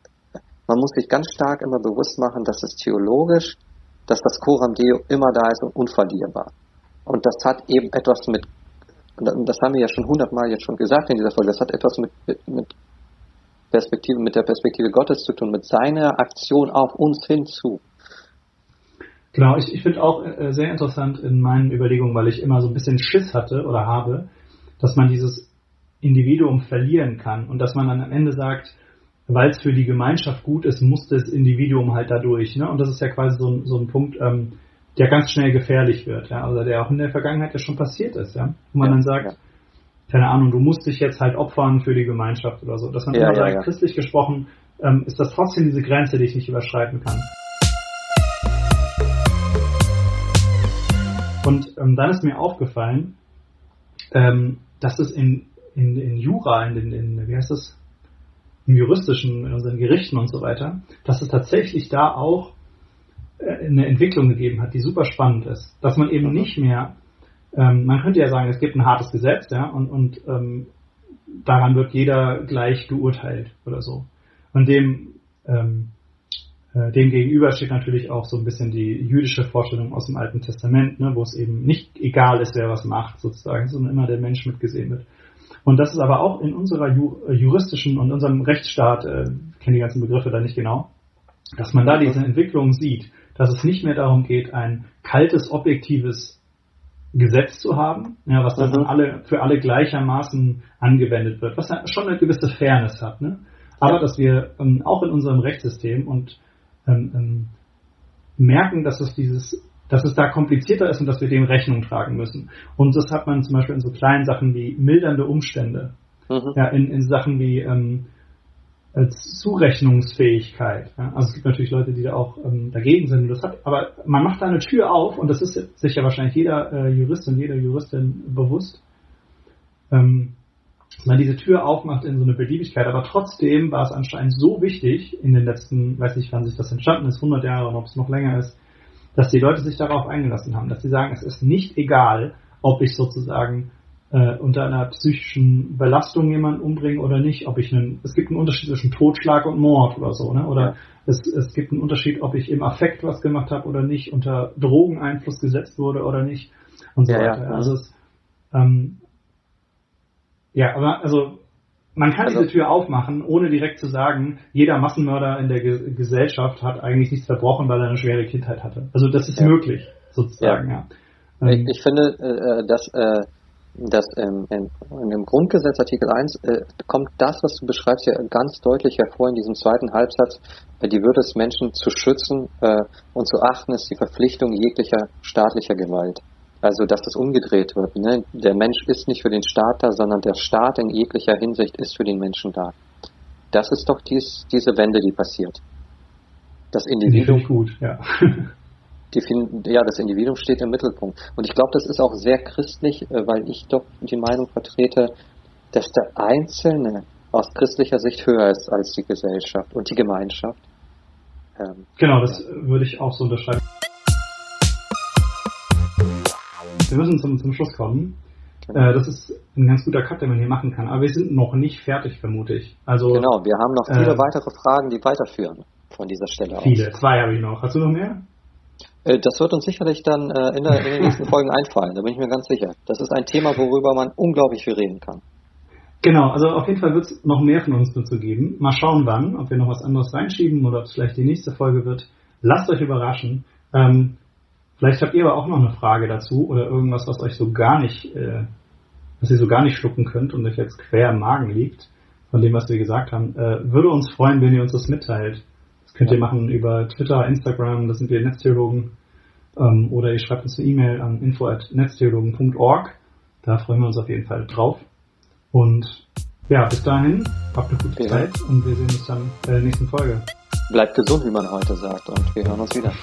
man muss sich ganz stark immer bewusst machen, dass es theologisch, dass das Coram Deo immer da ist und unverlierbar. Und das hat eben etwas mit, das haben wir ja schon hundertmal jetzt schon gesagt in dieser Folge, das hat etwas mit, mit Perspektive, mit der Perspektive Gottes zu tun, mit seiner Aktion auf uns hinzu. Genau, ich, ich finde auch äh, sehr interessant in meinen Überlegungen, weil ich immer so ein bisschen Schiss hatte oder habe, dass man dieses Individuum verlieren kann und dass man dann am Ende sagt, weil es für die Gemeinschaft gut ist, muss das Individuum halt dadurch. Ne? Und das ist ja quasi so ein, so ein Punkt, ähm, der ganz schnell gefährlich wird, ja? also der auch in der Vergangenheit ja schon passiert ist, ja? wo man ja, dann sagt, keine Ahnung, du musst dich jetzt halt opfern für die Gemeinschaft oder so. Dass man ja, immer sagt, christlich gesprochen, ähm, ist das trotzdem diese Grenze, die ich nicht überschreiten kann. Und ähm, dann ist mir aufgefallen, ähm, dass es in, in, in Jura, in, in, in, wie heißt das, im juristischen, in unseren Gerichten und so weiter, dass es tatsächlich da auch äh, eine Entwicklung gegeben hat, die super spannend ist. Dass man eben nicht mehr, ähm, man könnte ja sagen, es gibt ein hartes Gesetz, ja, und, und ähm, daran wird jeder gleich geurteilt oder so. Und dem ähm, äh, dem gegenüber steht natürlich auch so ein bisschen die jüdische Vorstellung aus dem Alten Testament, ne, wo es eben nicht egal ist, wer was macht, sozusagen, sondern immer der Mensch mitgesehen wird. Und das ist aber auch in unserer äh, juristischen und unserem Rechtsstaat, äh, kenne die ganzen Begriffe da nicht genau, dass man da diese Entwicklung sieht, dass es nicht mehr darum geht, ein kaltes, objektives Gesetz zu haben, ja, was dann mhm. alle, für alle gleichermaßen angewendet wird, was ja schon eine gewisse Fairness hat. Ne? Aber dass wir ähm, auch in unserem Rechtssystem und ähm, ähm, merken, dass es dieses, dass es da komplizierter ist und dass wir dem Rechnung tragen müssen. Und das hat man zum Beispiel in so kleinen Sachen wie mildernde Umstände, mhm. ja, in, in Sachen wie ähm, Zurechnungsfähigkeit. Ja. Also es gibt natürlich Leute, die da auch ähm, dagegen sind. Hat, aber man macht da eine Tür auf und das ist sich ja wahrscheinlich jeder äh, Jurist und jede Juristin bewusst. Ähm, man diese Tür aufmacht in so eine Beliebigkeit. Aber trotzdem war es anscheinend so wichtig in den letzten, weiß nicht, wann sich das entstanden ist, 100 Jahre, ob es noch länger ist, dass die Leute sich darauf eingelassen haben, dass sie sagen, es ist nicht egal, ob ich sozusagen äh, unter einer psychischen Belastung jemanden umbringe oder nicht, ob ich einen, es gibt einen Unterschied zwischen Totschlag und Mord oder so, ne? Oder es, es gibt einen Unterschied, ob ich im Affekt was gemacht habe oder nicht, unter Drogeneinfluss gesetzt wurde oder nicht und so ja, weiter. Ja. Also es, ähm, ja, aber also man kann also, diese Tür aufmachen, ohne direkt zu sagen, jeder Massenmörder in der Ge Gesellschaft hat eigentlich nichts verbrochen, weil er eine schwere Kindheit hatte. Also das ist ja. möglich, sozusagen, ja. ja. Ich, ich, finde, äh, dass, äh, dass ähm, in, in, dem Grundgesetz Artikel 1 äh, kommt das, was du beschreibst, ja ganz deutlich hervor in diesem zweiten Halbsatz. Äh, die Würde des Menschen zu schützen äh, und zu achten ist die Verpflichtung jeglicher staatlicher Gewalt. Also, dass das umgedreht wird. Ne? Der Mensch ist nicht für den Staat da, sondern der Staat in jeglicher Hinsicht ist für den Menschen da. Das ist doch dies, diese Wende, die passiert. Das Individuum. gut, ja. *laughs* Die, ja, das Individuum steht im Mittelpunkt. Und ich glaube, das ist auch sehr christlich, äh, weil ich doch die Meinung vertrete, dass der Einzelne aus christlicher Sicht höher ist als die Gesellschaft und die Gemeinschaft. Ähm, genau, das ja. würde ich auch so unterschreiben wir müssen zum, zum Schluss kommen. Äh, das ist ein ganz guter Cut, den man hier machen kann. Aber wir sind noch nicht fertig, vermute ich. Also, genau, wir haben noch viele äh, weitere Fragen, die weiterführen von dieser Stelle aus. Viele, zwei habe ich noch. Hast du noch mehr? Äh, das wird uns sicherlich dann äh, in, der, in den nächsten *laughs* Folgen einfallen, da bin ich mir ganz sicher. Das ist ein Thema, worüber man unglaublich viel reden kann. Genau, also auf jeden Fall wird es noch mehr von uns dazu geben. Mal schauen wann, ob wir noch was anderes reinschieben oder ob es vielleicht die nächste Folge wird. Lasst euch überraschen. Ähm, Vielleicht habt ihr aber auch noch eine Frage dazu oder irgendwas, was euch so gar nicht, äh, was ihr so gar nicht schlucken könnt und euch jetzt quer im Magen liegt, von dem, was wir gesagt haben. Äh, würde uns freuen, wenn ihr uns das mitteilt. Das könnt ihr machen über Twitter, Instagram, da sind wir Netztheologen. Ähm, oder ihr schreibt uns eine E-Mail an info.netztheologen.org. Da freuen wir uns auf jeden Fall drauf. Und ja, bis dahin, habt eine gute ja. Zeit und wir sehen uns dann bei der nächsten Folge. Bleibt gesund, wie man heute sagt, und wir hören uns wieder.